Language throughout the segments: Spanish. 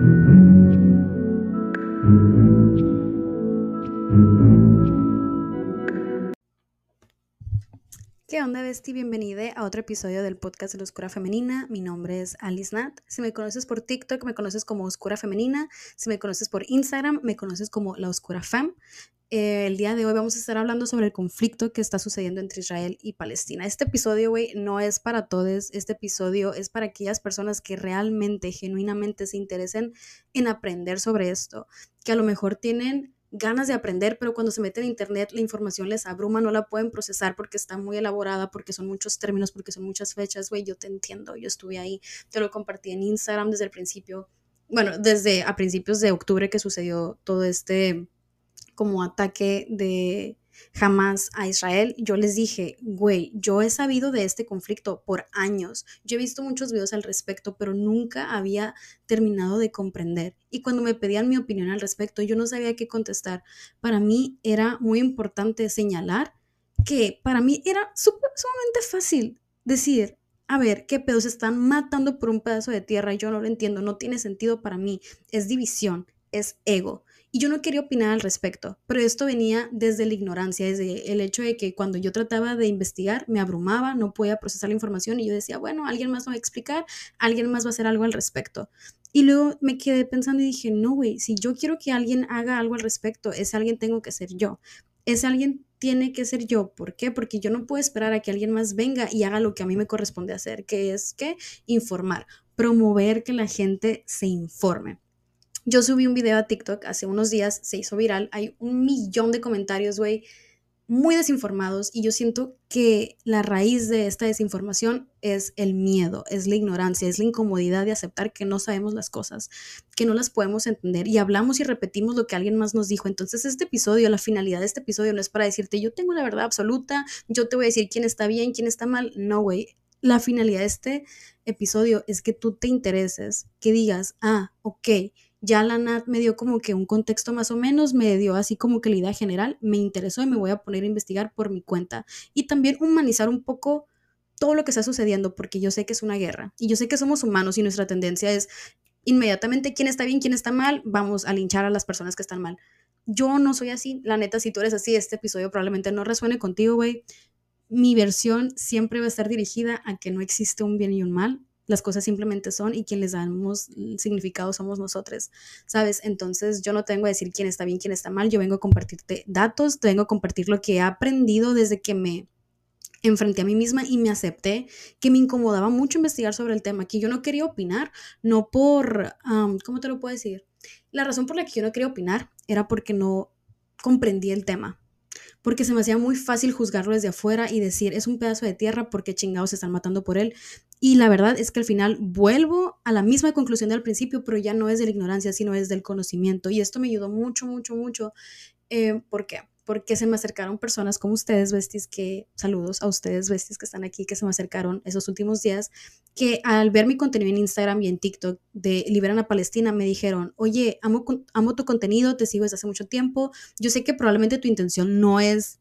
¿Qué onda, Besti? Bienvenida a otro episodio del podcast de la Oscura Femenina. Mi nombre es Alice Nat. Si me conoces por TikTok, me conoces como Oscura Femenina. Si me conoces por Instagram, me conoces como La Oscura Fem. Eh, el día de hoy vamos a estar hablando sobre el conflicto que está sucediendo entre Israel y Palestina. Este episodio, güey, no es para todos. Este episodio es para aquellas personas que realmente, genuinamente se interesen en aprender sobre esto. Que a lo mejor tienen ganas de aprender, pero cuando se meten en internet la información les abruma, no la pueden procesar porque está muy elaborada, porque son muchos términos, porque son muchas fechas, güey, yo te entiendo, yo estuve ahí, te lo compartí en Instagram desde el principio, bueno, desde a principios de octubre que sucedió todo este como ataque de jamás a Israel, yo les dije, güey, yo he sabido de este conflicto por años, yo he visto muchos videos al respecto, pero nunca había terminado de comprender. Y cuando me pedían mi opinión al respecto, yo no sabía qué contestar. Para mí era muy importante señalar que para mí era sumamente fácil decir, a ver, qué pedos están matando por un pedazo de tierra yo no lo entiendo, no tiene sentido para mí, es división, es ego. Y yo no quería opinar al respecto, pero esto venía desde la ignorancia, desde el hecho de que cuando yo trataba de investigar me abrumaba, no podía procesar la información y yo decía, bueno, alguien más va a explicar, alguien más va a hacer algo al respecto. Y luego me quedé pensando y dije, no, güey, si yo quiero que alguien haga algo al respecto, ese alguien tengo que ser yo. Ese alguien tiene que ser yo. ¿Por qué? Porque yo no puedo esperar a que alguien más venga y haga lo que a mí me corresponde hacer, que es que informar, promover que la gente se informe. Yo subí un video a TikTok hace unos días, se hizo viral, hay un millón de comentarios, güey, muy desinformados y yo siento que la raíz de esta desinformación es el miedo, es la ignorancia, es la incomodidad de aceptar que no sabemos las cosas, que no las podemos entender y hablamos y repetimos lo que alguien más nos dijo. Entonces este episodio, la finalidad de este episodio no es para decirte yo tengo la verdad absoluta, yo te voy a decir quién está bien, quién está mal, no, güey. La finalidad de este episodio es que tú te intereses, que digas, ah, ok, ya la NAT me dio como que un contexto más o menos, me dio así como que la idea general, me interesó y me voy a poner a investigar por mi cuenta. Y también humanizar un poco todo lo que está sucediendo, porque yo sé que es una guerra y yo sé que somos humanos y nuestra tendencia es inmediatamente quién está bien, quién está mal, vamos a linchar a las personas que están mal. Yo no soy así, la neta, si tú eres así, este episodio probablemente no resuene contigo, güey. Mi versión siempre va a estar dirigida a que no existe un bien y un mal, las cosas simplemente son y quien les damos significado somos nosotros, ¿sabes? Entonces yo no tengo que decir quién está bien, quién está mal, yo vengo a compartirte datos, vengo a compartir lo que he aprendido desde que me enfrenté a mí misma y me acepté que me incomodaba mucho investigar sobre el tema, que yo no quería opinar, no por, ¿cómo te lo puedo decir? La razón por la que yo no quería opinar era porque no comprendía el tema, porque se me hacía muy fácil juzgarlo desde afuera y decir, es un pedazo de tierra porque chingados se están matando por él. Y la verdad es que al final vuelvo a la misma conclusión del principio, pero ya no es de la ignorancia, sino es del conocimiento. Y esto me ayudó mucho, mucho, mucho. Eh, ¿Por qué? Porque se me acercaron personas como ustedes, besties, que saludos a ustedes, besties, que están aquí, que se me acercaron esos últimos días, que al ver mi contenido en Instagram y en TikTok de Liberan a Palestina, me dijeron, oye, amo, amo tu contenido, te sigo desde hace mucho tiempo, yo sé que probablemente tu intención no es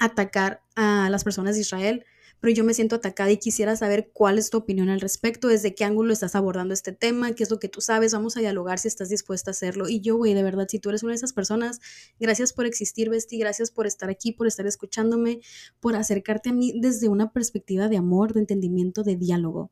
atacar a las personas de Israel, pero yo me siento atacada y quisiera saber cuál es tu opinión al respecto, desde qué ángulo estás abordando este tema, qué es lo que tú sabes, vamos a dialogar si estás dispuesta a hacerlo. Y yo, güey, de verdad, si tú eres una de esas personas, gracias por existir, Besti, gracias por estar aquí, por estar escuchándome, por acercarte a mí desde una perspectiva de amor, de entendimiento, de diálogo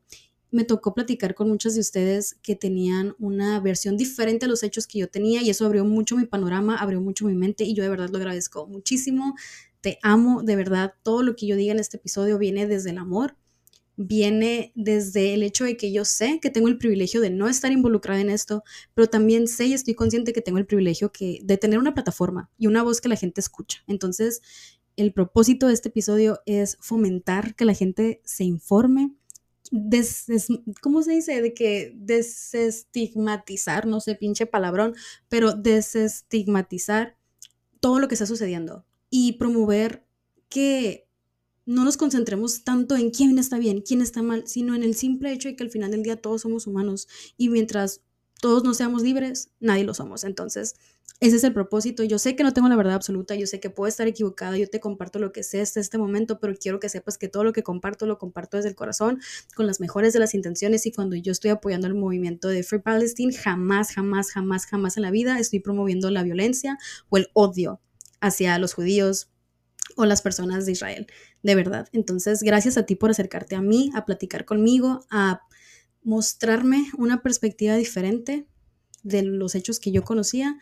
me tocó platicar con muchos de ustedes que tenían una versión diferente a los hechos que yo tenía y eso abrió mucho mi panorama, abrió mucho mi mente y yo de verdad lo agradezco muchísimo te amo, de verdad, todo lo que yo diga en este episodio viene desde el amor, viene desde el hecho de que yo sé que tengo el privilegio de no estar involucrada en esto, pero también sé y estoy consciente que tengo el privilegio de tener una plataforma y una voz que la gente escucha. Entonces, el propósito de este episodio es fomentar que la gente se informe, ¿cómo se dice? De que desestigmatizar, no sé, pinche palabrón, pero desestigmatizar todo lo que está sucediendo y promover que no nos concentremos tanto en quién está bien, quién está mal, sino en el simple hecho de que al final del día todos somos humanos y mientras todos no seamos libres, nadie lo somos. Entonces, ese es el propósito. Yo sé que no tengo la verdad absoluta, yo sé que puedo estar equivocada, yo te comparto lo que sé hasta este momento, pero quiero que sepas que todo lo que comparto lo comparto desde el corazón, con las mejores de las intenciones y cuando yo estoy apoyando el movimiento de Free Palestine, jamás, jamás, jamás, jamás en la vida estoy promoviendo la violencia o el odio hacia los judíos o las personas de Israel, de verdad. Entonces, gracias a ti por acercarte a mí, a platicar conmigo, a mostrarme una perspectiva diferente de los hechos que yo conocía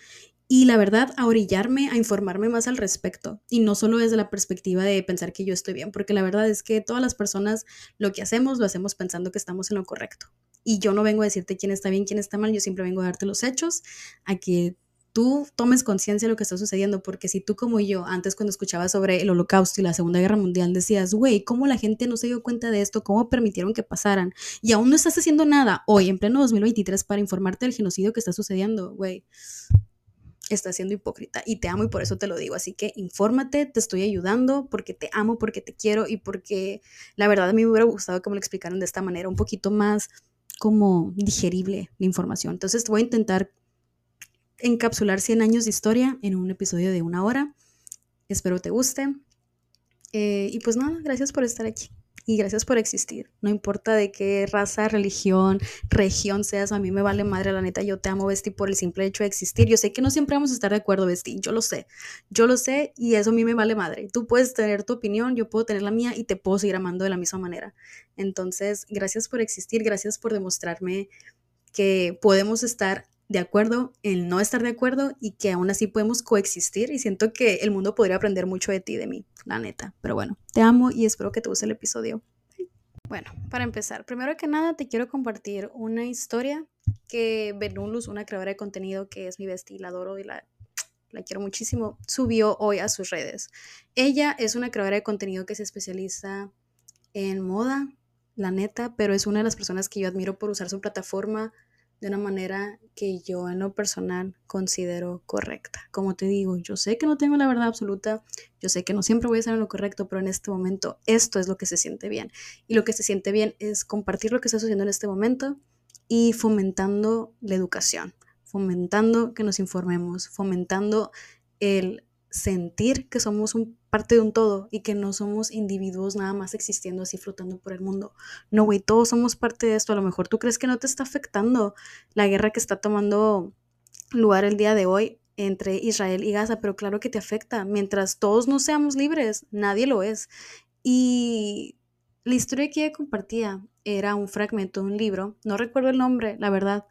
y la verdad a orillarme a informarme más al respecto y no solo desde la perspectiva de pensar que yo estoy bien, porque la verdad es que todas las personas lo que hacemos lo hacemos pensando que estamos en lo correcto. Y yo no vengo a decirte quién está bien, quién está mal, yo siempre vengo a darte los hechos, a que tú tomes conciencia de lo que está sucediendo, porque si tú como yo, antes cuando escuchaba sobre el holocausto y la Segunda Guerra Mundial, decías, güey, ¿cómo la gente no se dio cuenta de esto? ¿Cómo permitieron que pasaran? Y aún no estás haciendo nada hoy, en pleno 2023, para informarte del genocidio que está sucediendo, güey. Estás siendo hipócrita y te amo y por eso te lo digo. Así que infórmate, te estoy ayudando porque te amo, porque te quiero y porque la verdad a mí me hubiera gustado que me lo explicaran de esta manera, un poquito más como digerible la información. Entonces voy a intentar encapsular 100 años de historia en un episodio de una hora. Espero te guste. Eh, y pues nada, gracias por estar aquí. Y gracias por existir. No importa de qué raza, religión, región seas, a mí me vale madre, la neta. Yo te amo, Besti, por el simple hecho de existir. Yo sé que no siempre vamos a estar de acuerdo, Besti. Yo lo sé. Yo lo sé y eso a mí me vale madre. Tú puedes tener tu opinión, yo puedo tener la mía y te puedo seguir amando de la misma manera. Entonces, gracias por existir. Gracias por demostrarme que podemos estar de acuerdo en no estar de acuerdo y que aún así podemos coexistir y siento que el mundo podría aprender mucho de ti, de mí, la neta. Pero bueno, te amo y espero que te guste el episodio. Bueno, para empezar, primero que nada te quiero compartir una historia que Benulus, una creadora de contenido que es mi bestia, la adoro y la, la quiero muchísimo, subió hoy a sus redes. Ella es una creadora de contenido que se especializa en moda, la neta, pero es una de las personas que yo admiro por usar su plataforma de una manera que yo en lo personal considero correcta. Como te digo, yo sé que no tengo la verdad absoluta, yo sé que no siempre voy a estar en lo correcto, pero en este momento esto es lo que se siente bien. Y lo que se siente bien es compartir lo que está sucediendo en este momento y fomentando la educación, fomentando que nos informemos, fomentando el sentir que somos parte de un todo y que no somos individuos nada más existiendo así flotando por el mundo. No, güey, todos somos parte de esto. A lo mejor tú crees que no te está afectando la guerra que está tomando lugar el día de hoy entre Israel y Gaza, pero claro que te afecta. Mientras todos no seamos libres, nadie lo es. Y la historia que ella compartía era un fragmento de un libro, no recuerdo el nombre, la verdad,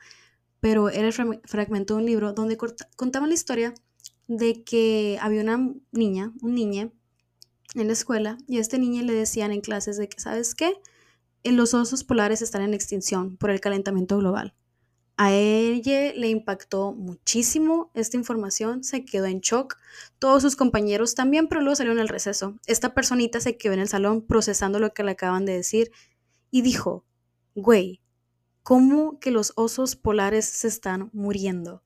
pero era el fragmento de un libro donde contaban la historia de que había una niña, un niño en la escuela y a este niño le decían en clases de que, ¿sabes qué? En los osos polares están en extinción por el calentamiento global. A ella le impactó muchísimo esta información, se quedó en shock. Todos sus compañeros también, pero luego salieron al receso. Esta personita se quedó en el salón procesando lo que le acaban de decir y dijo, güey, ¿cómo que los osos polares se están muriendo?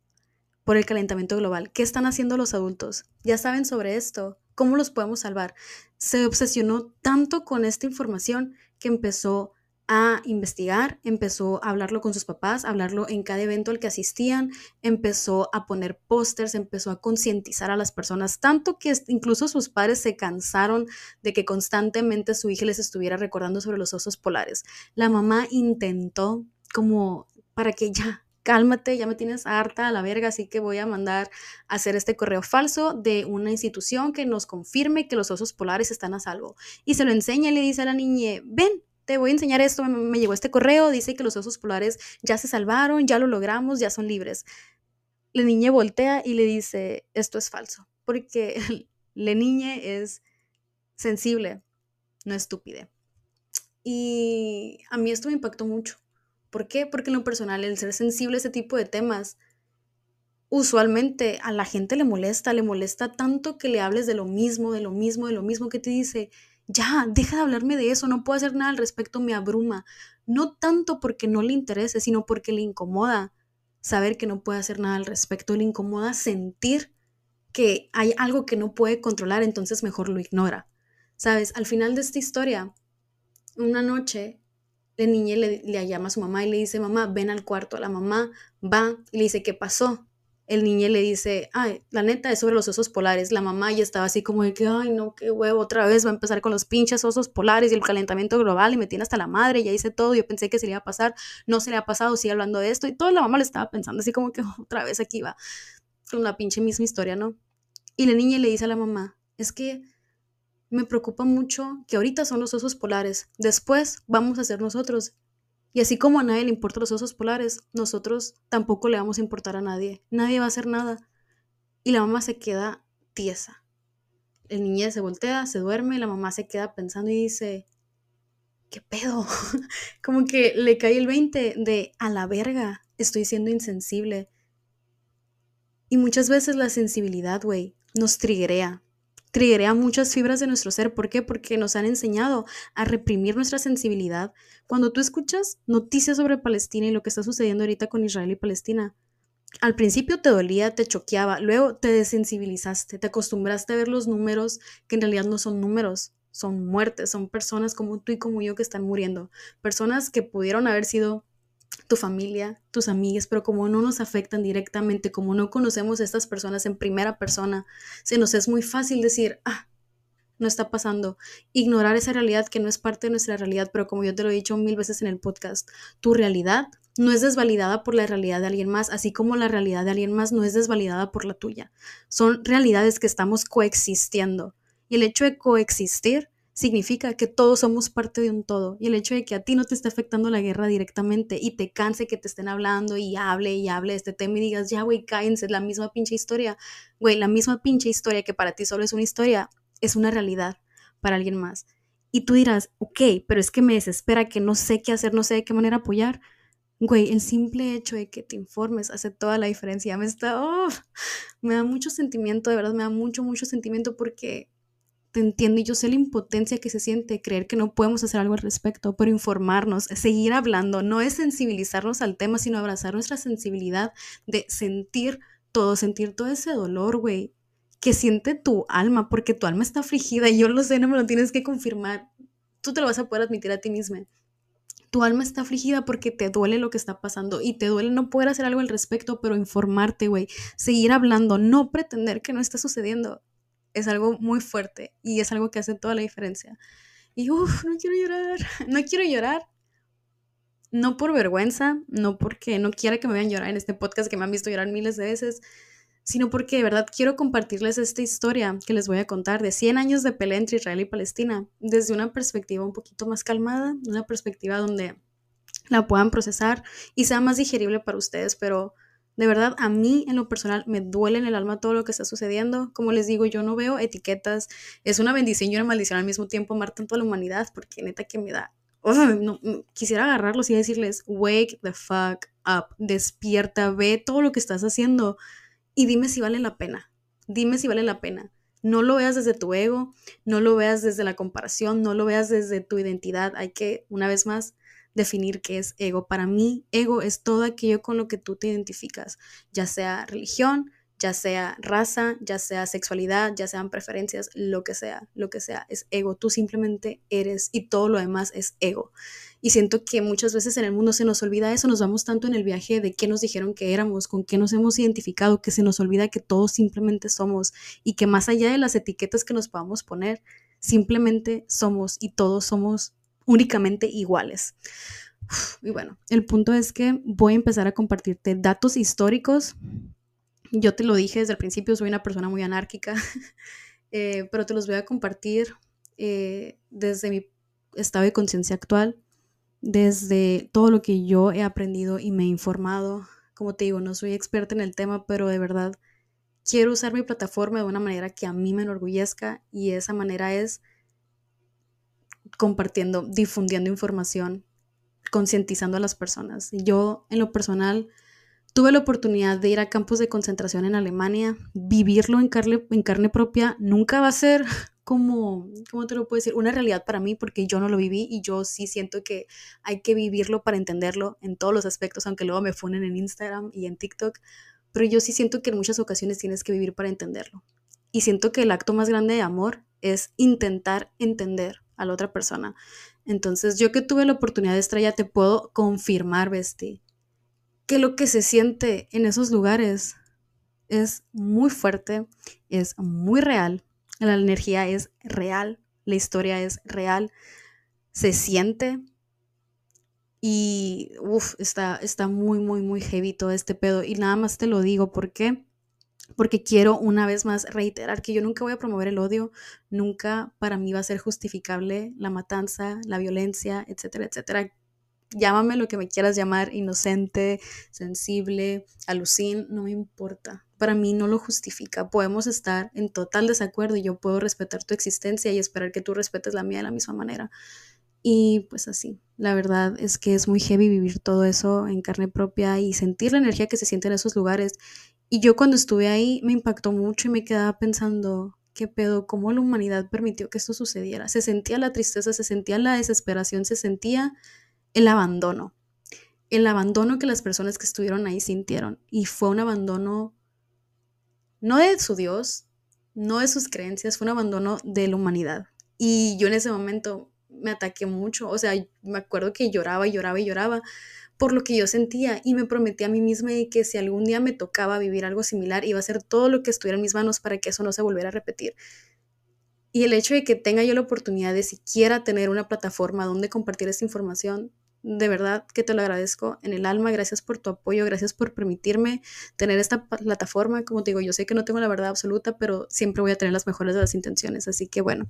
Por el calentamiento global. ¿Qué están haciendo los adultos? Ya saben sobre esto. ¿Cómo los podemos salvar? Se obsesionó tanto con esta información que empezó a investigar, empezó a hablarlo con sus papás, a hablarlo en cada evento al que asistían, empezó a poner pósters, empezó a concientizar a las personas, tanto que incluso sus padres se cansaron de que constantemente su hija les estuviera recordando sobre los osos polares. La mamá intentó como para que ya cálmate, ya me tienes harta a la verga, así que voy a mandar a hacer este correo falso de una institución que nos confirme que los osos polares están a salvo. Y se lo enseña y le dice a la niña, ven, te voy a enseñar esto, me, me llegó este correo, dice que los osos polares ya se salvaron, ya lo logramos, ya son libres. La niña voltea y le dice, esto es falso, porque la niña es sensible, no estúpida. Y a mí esto me impactó mucho ¿Por qué? Porque en lo personal, el ser sensible a ese tipo de temas, usualmente a la gente le molesta, le molesta tanto que le hables de lo mismo, de lo mismo, de lo mismo que te dice, ya, deja de hablarme de eso, no puedo hacer nada al respecto, me abruma. No tanto porque no le interese, sino porque le incomoda saber que no puede hacer nada al respecto, le incomoda sentir que hay algo que no puede controlar, entonces mejor lo ignora. Sabes, al final de esta historia, una noche la niña le, llama a su mamá y le dice, mamá, ven al cuarto. La mamá va y le dice, ¿qué pasó? el niño le dice, ay, la neta es sobre los osos polares. La mamá ya estaba así como de que, ay, no, qué huevo, otra vez va a empezar con los pinches osos polares y el calentamiento global y me tiene hasta la madre, ya hice todo, yo pensé que se le iba a pasar, no se le ha pasado, sigue hablando de esto y toda la mamá le estaba pensando así como que otra vez aquí va con la pinche misma historia, ¿no? Y la niña le dice a la mamá, es que me preocupa mucho que ahorita son los osos polares, después vamos a ser nosotros y así como a nadie le importan los osos polares, nosotros tampoco le vamos a importar a nadie. Nadie va a hacer nada. Y la mamá se queda tiesa. El niño se voltea, se duerme, la mamá se queda pensando y dice, ¿qué pedo? como que le cae el 20 de a la verga, estoy siendo insensible. Y muchas veces la sensibilidad, güey, nos triguea, triggerea muchas fibras de nuestro ser. ¿Por qué? Porque nos han enseñado a reprimir nuestra sensibilidad. Cuando tú escuchas noticias sobre Palestina y lo que está sucediendo ahorita con Israel y Palestina, al principio te dolía, te choqueaba, luego te desensibilizaste, te acostumbraste a ver los números que en realidad no son números, son muertes, son personas como tú y como yo que están muriendo, personas que pudieron haber sido tu familia, tus amigas, pero como no nos afectan directamente, como no conocemos a estas personas en primera persona, se nos es muy fácil decir, ah, no está pasando, ignorar esa realidad que no es parte de nuestra realidad, pero como yo te lo he dicho mil veces en el podcast, tu realidad no es desvalidada por la realidad de alguien más, así como la realidad de alguien más no es desvalidada por la tuya. Son realidades que estamos coexistiendo. Y el hecho de coexistir significa que todos somos parte de un todo. Y el hecho de que a ti no te esté afectando la guerra directamente y te canse que te estén hablando y hable y hable de este tema y digas, ya, güey, cállense, la misma pinche historia. Güey, la misma pinche historia que para ti solo es una historia, es una realidad para alguien más. Y tú dirás, ok, pero es que me desespera que no sé qué hacer, no sé de qué manera apoyar. Güey, el simple hecho de que te informes hace toda la diferencia. Me está, oh, me da mucho sentimiento, de verdad, me da mucho, mucho sentimiento porque te entiendo y yo sé la impotencia que se siente creer que no podemos hacer algo al respecto, pero informarnos, seguir hablando, no es sensibilizarnos al tema, sino abrazar nuestra sensibilidad de sentir todo, sentir todo ese dolor, güey, que siente tu alma, porque tu alma está afligida y yo lo sé, no me lo tienes que confirmar, tú te lo vas a poder admitir a ti misma. Tu alma está afligida porque te duele lo que está pasando y te duele no poder hacer algo al respecto, pero informarte, güey, seguir hablando, no pretender que no está sucediendo es algo muy fuerte y es algo que hace toda la diferencia. Y uff, no quiero llorar, no quiero llorar. No por vergüenza, no porque no quiera que me vean llorar en este podcast que me han visto llorar miles de veces, sino porque de verdad quiero compartirles esta historia que les voy a contar de 100 años de pelea entre Israel y Palestina desde una perspectiva un poquito más calmada, una perspectiva donde la puedan procesar y sea más digerible para ustedes, pero de verdad, a mí en lo personal me duele en el alma todo lo que está sucediendo. Como les digo, yo no veo etiquetas. Es una bendición y una maldición al mismo tiempo amar tanto a la humanidad porque neta que me da... no, quisiera agarrarlos y decirles, wake the fuck up, despierta, ve todo lo que estás haciendo y dime si vale la pena. Dime si vale la pena. No lo veas desde tu ego, no lo veas desde la comparación, no lo veas desde tu identidad. Hay que, una vez más, definir qué es ego. Para mí, ego es todo aquello con lo que tú te identificas, ya sea religión, ya sea raza, ya sea sexualidad, ya sean preferencias, lo que sea, lo que sea, es ego. Tú simplemente eres y todo lo demás es ego. Y siento que muchas veces en el mundo se nos olvida eso, nos vamos tanto en el viaje de qué nos dijeron que éramos, con qué nos hemos identificado, que se nos olvida que todos simplemente somos y que más allá de las etiquetas que nos podamos poner, simplemente somos y todos somos únicamente iguales. Y bueno, el punto es que voy a empezar a compartirte datos históricos. Yo te lo dije desde el principio, soy una persona muy anárquica, eh, pero te los voy a compartir eh, desde mi estado de conciencia actual, desde todo lo que yo he aprendido y me he informado. Como te digo, no soy experta en el tema, pero de verdad quiero usar mi plataforma de una manera que a mí me enorgullezca y esa manera es compartiendo, difundiendo información, concientizando a las personas. Yo, en lo personal, tuve la oportunidad de ir a campos de concentración en Alemania, vivirlo en carne, en carne propia, nunca va a ser como, ¿cómo te lo puedo decir? Una realidad para mí porque yo no lo viví y yo sí siento que hay que vivirlo para entenderlo en todos los aspectos, aunque luego me funen en Instagram y en TikTok, pero yo sí siento que en muchas ocasiones tienes que vivir para entenderlo. Y siento que el acto más grande de amor es intentar entender a la otra persona. Entonces, yo que tuve la oportunidad de estar allá, te puedo confirmar, Besti, que lo que se siente en esos lugares es muy fuerte, es muy real, la energía es real, la historia es real, se siente y uff, está, está muy, muy, muy heavy todo este pedo. Y nada más te lo digo, ¿por qué? Porque quiero una vez más reiterar que yo nunca voy a promover el odio, nunca para mí va a ser justificable la matanza, la violencia, etcétera, etcétera. Llámame lo que me quieras llamar, inocente, sensible, alucin, no me importa. Para mí no lo justifica. Podemos estar en total desacuerdo y yo puedo respetar tu existencia y esperar que tú respetes la mía de la misma manera. Y pues así, la verdad es que es muy heavy vivir todo eso en carne propia y sentir la energía que se siente en esos lugares. Y yo cuando estuve ahí me impactó mucho y me quedaba pensando, ¿qué pedo? ¿Cómo la humanidad permitió que esto sucediera? Se sentía la tristeza, se sentía la desesperación, se sentía el abandono. El abandono que las personas que estuvieron ahí sintieron. Y fue un abandono no de su Dios, no de sus creencias, fue un abandono de la humanidad. Y yo en ese momento me ataqué mucho, o sea, me acuerdo que lloraba y lloraba y lloraba por lo que yo sentía y me prometí a mí misma que si algún día me tocaba vivir algo similar, iba a hacer todo lo que estuviera en mis manos para que eso no se volviera a repetir. Y el hecho de que tenga yo la oportunidad de siquiera tener una plataforma donde compartir esta información, de verdad que te lo agradezco en el alma. Gracias por tu apoyo, gracias por permitirme tener esta plataforma. Como te digo, yo sé que no tengo la verdad absoluta, pero siempre voy a tener las mejores de las intenciones. Así que bueno,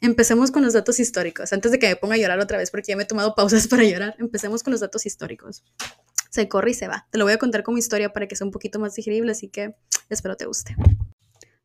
empecemos con los datos históricos. Antes de que me ponga a llorar otra vez, porque ya me he tomado pausas para llorar, empecemos con los datos históricos. Se corre y se va. Te lo voy a contar como historia para que sea un poquito más digerible, así que espero te guste.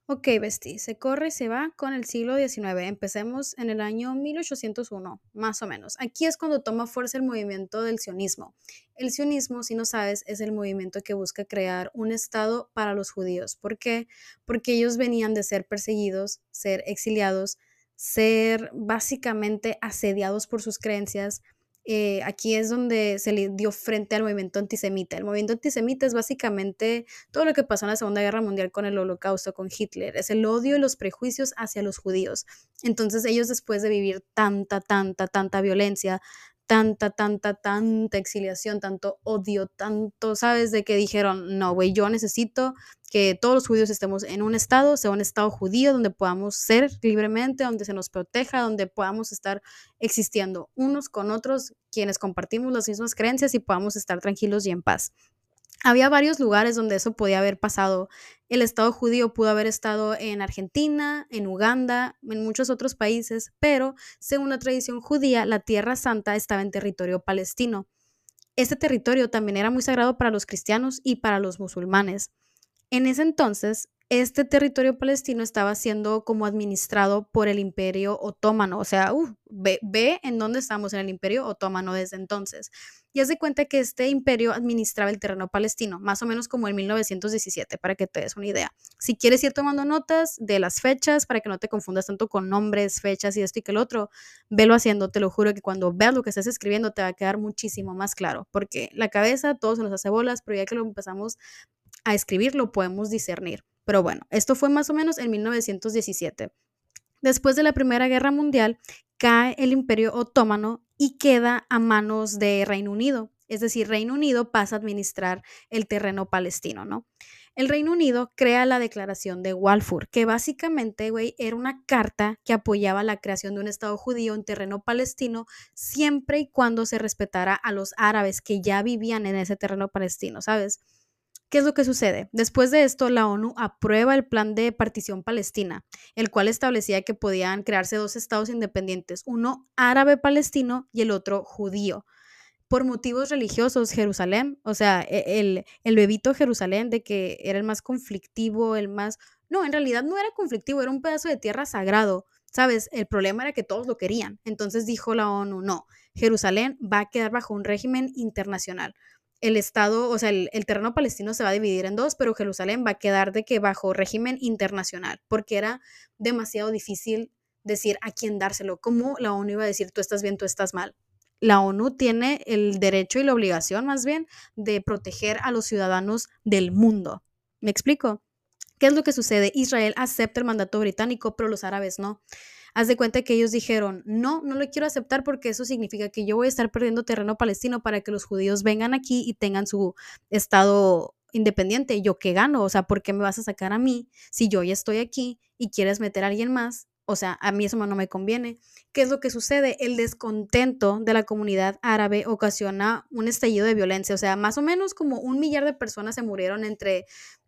Ok, Besti, se corre y se va con el siglo XIX. Empecemos en el año 1801, más o menos. Aquí es cuando toma fuerza el movimiento del sionismo. El sionismo, si no sabes, es el movimiento que busca crear un Estado para los judíos. ¿Por qué? Porque ellos venían de ser perseguidos, ser exiliados, ser básicamente asediados por sus creencias, eh, aquí es donde se le dio frente al movimiento antisemita. El movimiento antisemita es básicamente todo lo que pasó en la Segunda Guerra Mundial con el Holocausto, con Hitler. Es el odio y los prejuicios hacia los judíos. Entonces ellos después de vivir tanta, tanta, tanta violencia, tanta, tanta, tanta exiliación, tanto odio, tanto, ¿sabes? De que dijeron, no, güey, yo necesito que todos los judíos estemos en un estado, sea un estado judío donde podamos ser libremente, donde se nos proteja, donde podamos estar existiendo unos con otros, quienes compartimos las mismas creencias y podamos estar tranquilos y en paz. Había varios lugares donde eso podía haber pasado. El Estado judío pudo haber estado en Argentina, en Uganda, en muchos otros países, pero según la tradición judía, la Tierra Santa estaba en territorio palestino. Este territorio también era muy sagrado para los cristianos y para los musulmanes. En ese entonces, este territorio palestino estaba siendo como administrado por el imperio otomano, o sea, ve, en dónde estamos en el imperio otomano desde entonces. Y haz de cuenta que este imperio administraba el terreno palestino, más o menos como en 1917, para que te des una idea. Si quieres ir tomando notas de las fechas, para que no te confundas tanto con nombres, fechas y esto y que el otro, velo haciendo, te lo juro que cuando veas lo que estás escribiendo te va a quedar muchísimo más claro, porque la cabeza, todo se nos hace bolas, pero ya que lo empezamos a escribir, lo podemos discernir. Pero bueno, esto fue más o menos en 1917. Después de la Primera Guerra Mundial, cae el Imperio Otomano y queda a manos de Reino Unido. Es decir, Reino Unido pasa a administrar el terreno palestino, ¿no? El Reino Unido crea la Declaración de Walfur, que básicamente, güey, era una carta que apoyaba la creación de un Estado judío en terreno palestino siempre y cuando se respetara a los árabes que ya vivían en ese terreno palestino, ¿sabes? ¿Qué es lo que sucede? Después de esto, la ONU aprueba el plan de partición palestina, el cual establecía que podían crearse dos estados independientes, uno árabe palestino y el otro judío. Por motivos religiosos, Jerusalén, o sea, e, el, el bebito Jerusalén, de que era el más conflictivo, el más... No, en realidad no era conflictivo, era un pedazo de tierra sagrado, ¿sabes? El problema era que todos lo querían. Entonces dijo la ONU, no, Jerusalén va a quedar bajo un régimen internacional el Estado, o sea, el, terreno palestino se va a dividir en dos, pero Jerusalén va a quedar de que bajo régimen internacional, porque era demasiado difícil decir a quién dárselo. ¿Cómo la ONU iba a decir tú estás bien, tú estás mal? La ONU tiene el derecho y la obligación, más bien, de proteger a los ciudadanos del mundo. ¿Me explico? ¿Qué es lo que sucede? Israel acepta el mandato británico, pero los árabes no. Haz de cuenta que ellos dijeron, no, no lo quiero aceptar porque eso significa que yo voy a estar perdiendo terreno palestino para que los judíos vengan aquí y tengan su estado independiente. ¿Yo qué gano? O sea, ¿por qué me vas a sacar a mí si yo ya estoy aquí y quieres meter a alguien más? O sea, a mí eso no me conviene. ¿Qué es lo que sucede? El descontento de la comunidad árabe ocasiona un estallido de violencia. O sea, más o menos como un millar de personas se murieron entre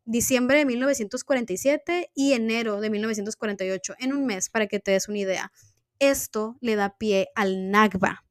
diciembre de 1947 y enero de 1948, en un mes, para que te des una idea. Esto le da pie al Nakba.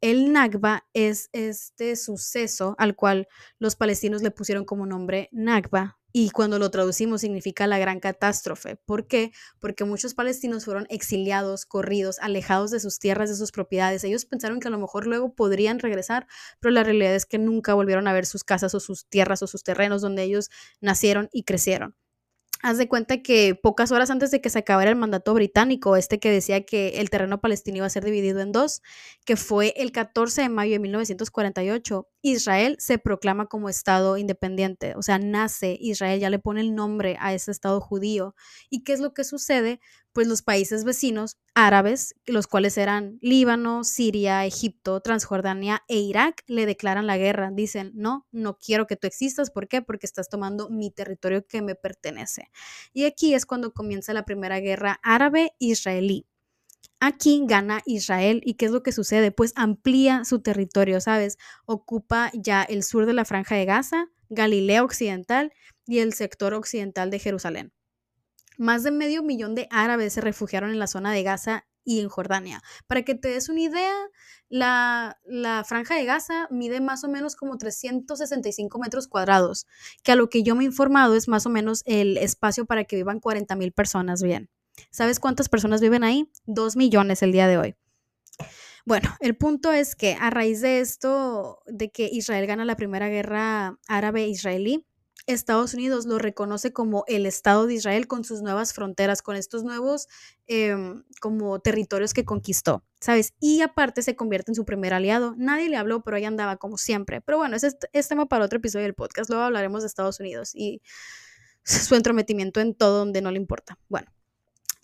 El Nakba es este suceso al cual los palestinos le pusieron como nombre Nakba, y cuando lo traducimos significa la gran catástrofe. ¿Por qué? Porque muchos palestinos fueron exiliados, corridos, alejados de sus tierras, de sus propiedades. Ellos pensaron que a lo mejor luego podrían regresar, pero la realidad es que nunca volvieron a ver sus casas o sus tierras o sus terrenos donde ellos nacieron y crecieron. Haz de cuenta que pocas horas antes de que se acabara el mandato británico, este que decía que el terreno palestino iba a ser dividido en dos, que fue el 14 de mayo de 1948, Israel se proclama como Estado independiente, o sea, nace Israel, ya le pone el nombre a ese Estado judío. ¿Y qué es lo que sucede? Pues los países vecinos árabes, los cuales eran Líbano, Siria, Egipto, Transjordania e Irak, le declaran la guerra. Dicen, no, no quiero que tú existas. ¿Por qué? Porque estás tomando mi territorio que me pertenece. Y aquí es cuando comienza la primera guerra árabe-israelí. Aquí gana Israel y ¿qué es lo que sucede? Pues amplía su territorio, ¿sabes? Ocupa ya el sur de la franja de Gaza, Galilea Occidental y el sector occidental de Jerusalén. Más de medio millón de árabes se refugiaron en la zona de Gaza y en Jordania. Para que te des una idea, la, franja de Gaza mide más o menos como 365 metros cuadrados, que a lo que yo me he informado es más o menos el espacio para que vivan 40 mil personas bien. ¿Sabes cuántas personas viven ahí? Dos millones el día de hoy. Bueno, el punto es que a raíz de esto, de que Israel gana la primera guerra árabe-israelí, Estados Unidos lo reconoce como el Estado de Israel con sus nuevas fronteras, con estos nuevos em, como territorios que conquistó, ¿sabes? Y aparte se convierte en su primer aliado. Nadie le habló, pero ahí andaba como siempre. Pero bueno, ese es tema para otro episodio del podcast. Luego hablaremos de Estados Unidos y su entrometimiento en todo donde no le importa. Bueno,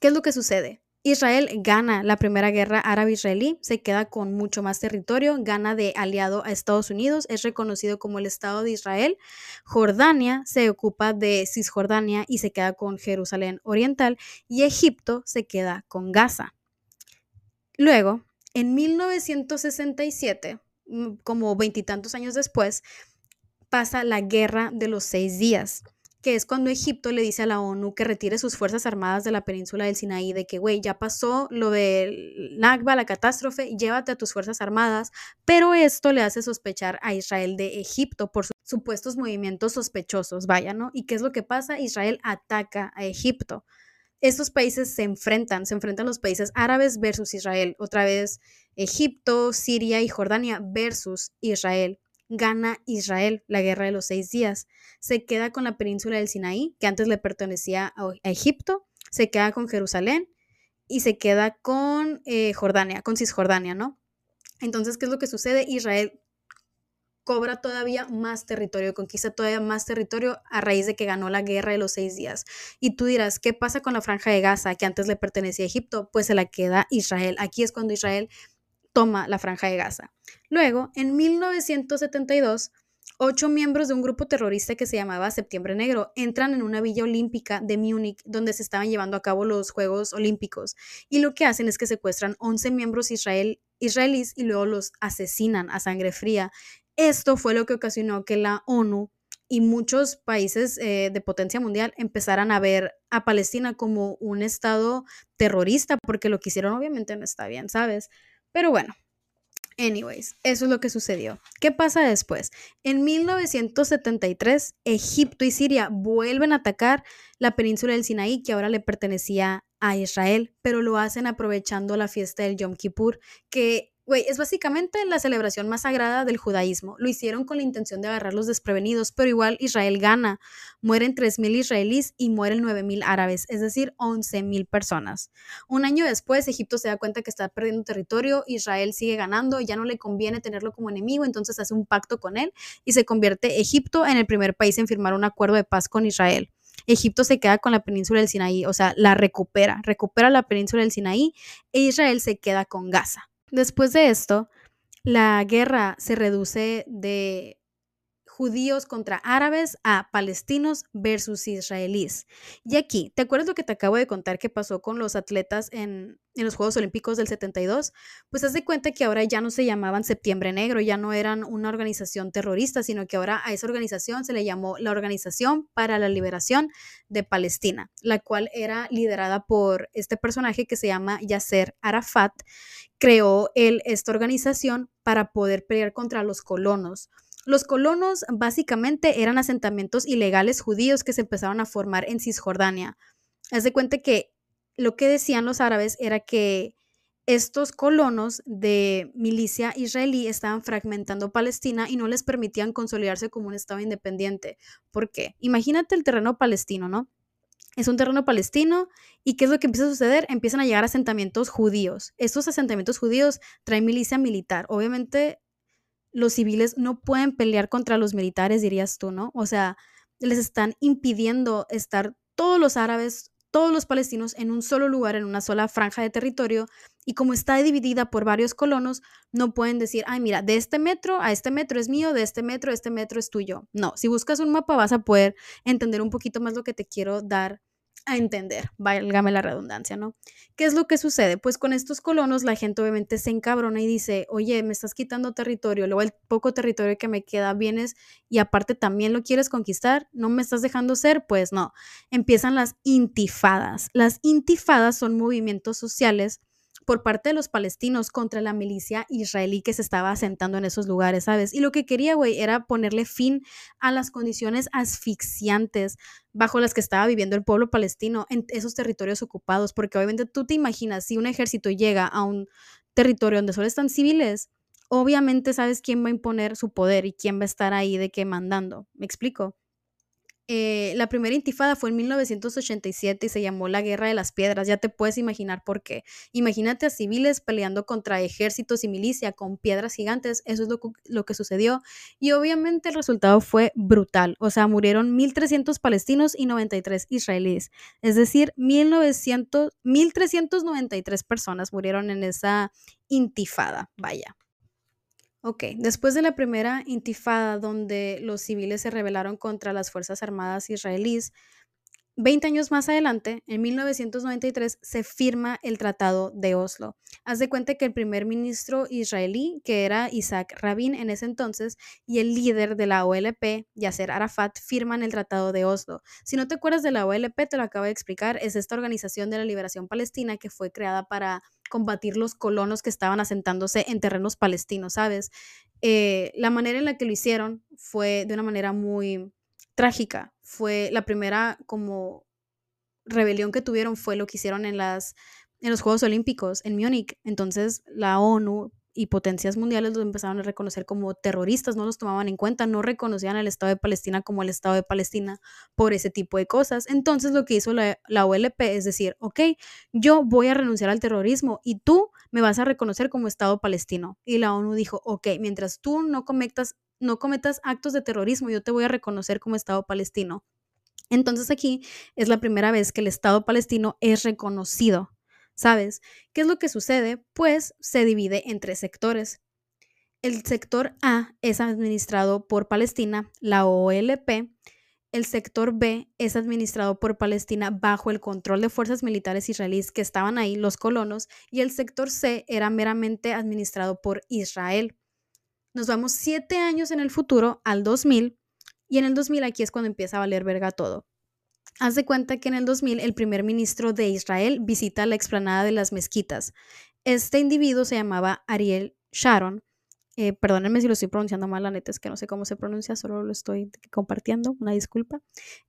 ¿qué es lo que sucede? Israel gana la primera guerra árabe-israelí, se queda con mucho más territorio, gana de aliado a Estados Unidos, es reconocido como el Estado de Israel. Jordania se ocupa de Cisjordania y se queda con Jerusalén Oriental y Egipto se queda con Gaza. Luego, en 1967, mm, como veintitantos años después, pasa la Guerra de los Seis Días que es cuando Egipto le dice a la ONU que retire sus fuerzas armadas de la península del Sinaí, de que, güey, ya pasó lo del Nakba, la catástrofe, llévate a tus fuerzas armadas, pero esto le hace sospechar a Israel de Egipto por sus supuestos movimientos sospechosos, vaya, ¿no? ¿Y qué es lo que pasa? Israel ataca a Egipto. Estos países se enfrentan, se enfrentan los países árabes versus Israel, otra vez Egipto, Siria y Jordania versus Israel gana Israel la guerra de los seis días. Se queda con la península del Sinaí, que antes le pertenecía a, Egipto, se queda con Jerusalén y se queda con eh, Jordania, con Cisjordania, ¿no? Entonces, ¿qué es lo que sucede? Israel cobra todavía más territorio, conquista todavía más territorio a raíz de que ganó la guerra de los seis días. Y tú dirás, ¿qué pasa con la franja de Gaza que antes le pertenecía a Egipto? Pues se la queda Israel. Aquí es cuando Israel toma la franja de Gaza. Luego, en 1972, ocho miembros de un grupo terrorista que se llamaba Septiembre Negro entran en una villa olímpica de Múnich donde se estaban llevando a cabo los Juegos Olímpicos y lo que hacen es que secuestran 11 miembros israel, israelíes y luego los asesinan a sangre fría. Esto fue lo que ocasionó que la ONU y muchos países eh, de potencia mundial empezaran a ver a Palestina como un estado terrorista porque lo que hicieron obviamente no está bien, ¿sabes? Pero bueno, anyways, eso es lo que sucedió. ¿Qué pasa después? En 1973, Egipto y Siria vuelven a atacar la península del Sinaí, que ahora le pertenecía a Israel, pero lo hacen aprovechando la fiesta del Yom Kippur, que Güey, es básicamente la celebración más sagrada del judaísmo. Lo hicieron con la intención de agarrar los desprevenidos, pero igual Israel gana. Mueren 3.000 israelíes y mueren 9.000 árabes, es decir, 11.000 personas. Un año después, Egipto se da cuenta que está perdiendo territorio, Israel sigue ganando, ya no le conviene tenerlo como enemigo, entonces hace un pacto con él y se convierte Egipto en el primer país en firmar un acuerdo de paz con Israel. Egipto se queda con la península del Sinaí, o sea, la recupera, recupera la península del Sinaí e Israel se queda con Gaza. Después de esto, la guerra se reduce de judíos contra árabes a palestinos versus israelíes. Y aquí, ¿te acuerdas lo que te acabo de contar que pasó con los atletas en, los Juegos Olímpicos del 72? Pues haz de cuenta que ahora ya no se llamaban Septiembre Negro, ya no eran una organización terrorista, sino que ahora a esa organización se le llamó la Organización para la Liberación de Palestina, la cual era liderada por este personaje que se llama Yasser Arafat, creó él esta organización para poder pelear contra los colonos los colonos básicamente eran asentamientos ilegales judíos que se empezaron a formar en Cisjordania. Haz de cuenta que lo que decían los árabes era que estos colonos de milicia israelí estaban fragmentando Palestina y no les permitían consolidarse como un Estado independiente. ¿Por qué? Imagínate el terreno palestino, ¿no? Es un terreno palestino y ¿qué es lo que empieza a suceder? Empiezan a llegar asentamientos judíos. Estos asentamientos judíos traen milicia militar. Obviamente los civiles no pueden pelear contra los militares, dirías tú, ¿no? O sea, les están impidiendo estar todos los árabes, todos los palestinos en un solo lugar, en una sola franja de territorio, y como está dividida por varios colonos, no pueden decir, ay, mira, de este metro a este metro es mío, de este metro a este metro es tuyo. No, si buscas un mapa vas a poder entender un poquito más lo que te quiero dar a entender, válgame la redundancia, ¿no? ¿Qué es lo que sucede? Pues con estos colonos la gente obviamente se encabrona y dice, oye, me estás quitando territorio, luego el poco territorio que me queda vienes y aparte también lo quieres conquistar, no me estás dejando ser, pues no. Empiezan las intifadas. Las intifadas son movimientos sociales por parte de los palestinos contra la milicia israelí que se estaba asentando en esos lugares, ¿sabes? Y lo que quería, güey, era ponerle fin a las condiciones asfixiantes bajo las que estaba viviendo el pueblo palestino en esos territorios ocupados, porque obviamente tú te imaginas, si un ejército llega a un territorio donde solo están civiles, obviamente sabes quién va a imponer su poder y quién va a estar ahí de qué mandando. ¿Me explico? Eh, la primera intifada fue en 1987 y se llamó la Guerra de las Piedras. Ya te puedes imaginar por qué. Imagínate a civiles peleando contra ejércitos y milicia con piedras gigantes. Eso es lo, lo que sucedió. Y obviamente el resultado fue brutal. O sea, murieron 1.300 palestinos y 93 israelíes. Es decir, 1900, 1.393 personas murieron en esa intifada. Vaya. Ok, después de la primera intifada donde los civiles se rebelaron contra las Fuerzas Armadas israelíes, 20 años más adelante, en 1993, se firma el Tratado de Oslo. Haz de cuenta que el primer ministro israelí, que era Isaac Rabin en ese entonces, y el líder de la OLP, Yasser Arafat, firman el Tratado de Oslo. Si no te acuerdas de la OLP, te lo acabo de explicar, es esta organización de la liberación palestina que fue creada para combatir los colonos que estaban asentándose en terrenos palestinos, ¿sabes? Eh, la manera en la que lo hicieron fue de una manera muy trágica. Fue la primera como rebelión que tuvieron fue lo que hicieron en las en los Juegos Olímpicos en Múnich. Entonces la ONU y potencias mundiales los empezaron a reconocer como terroristas, no los tomaban en cuenta, no reconocían al Estado de Palestina como el Estado de Palestina por ese tipo de cosas. Entonces lo que hizo la, la OLP es decir, ok, yo voy a renunciar al terrorismo y tú me vas a reconocer como Estado palestino. Y la ONU dijo, ok, mientras tú no cometas, no cometas actos de terrorismo, yo te voy a reconocer como Estado palestino. Entonces aquí es la primera vez que el Estado palestino es reconocido ¿Sabes? ¿Qué es lo que sucede? Pues se divide en tres sectores. El sector A es administrado por Palestina, la OLP. El sector B es administrado por Palestina bajo el control de fuerzas militares israelíes que estaban ahí, los colonos, y el sector C era meramente administrado por Israel. Nos vamos siete años en el futuro, al 2000, y en el 2000 aquí es cuando empieza a valer verga todo. Haz de cuenta que en el 2000 el primer ministro de Israel visita la explanada de las mezquitas. Este individuo se llamaba Ariel Sharon eh, perdónenme si lo estoy pronunciando mal, la neta es que no sé cómo se pronuncia, solo lo estoy compartiendo, una disculpa.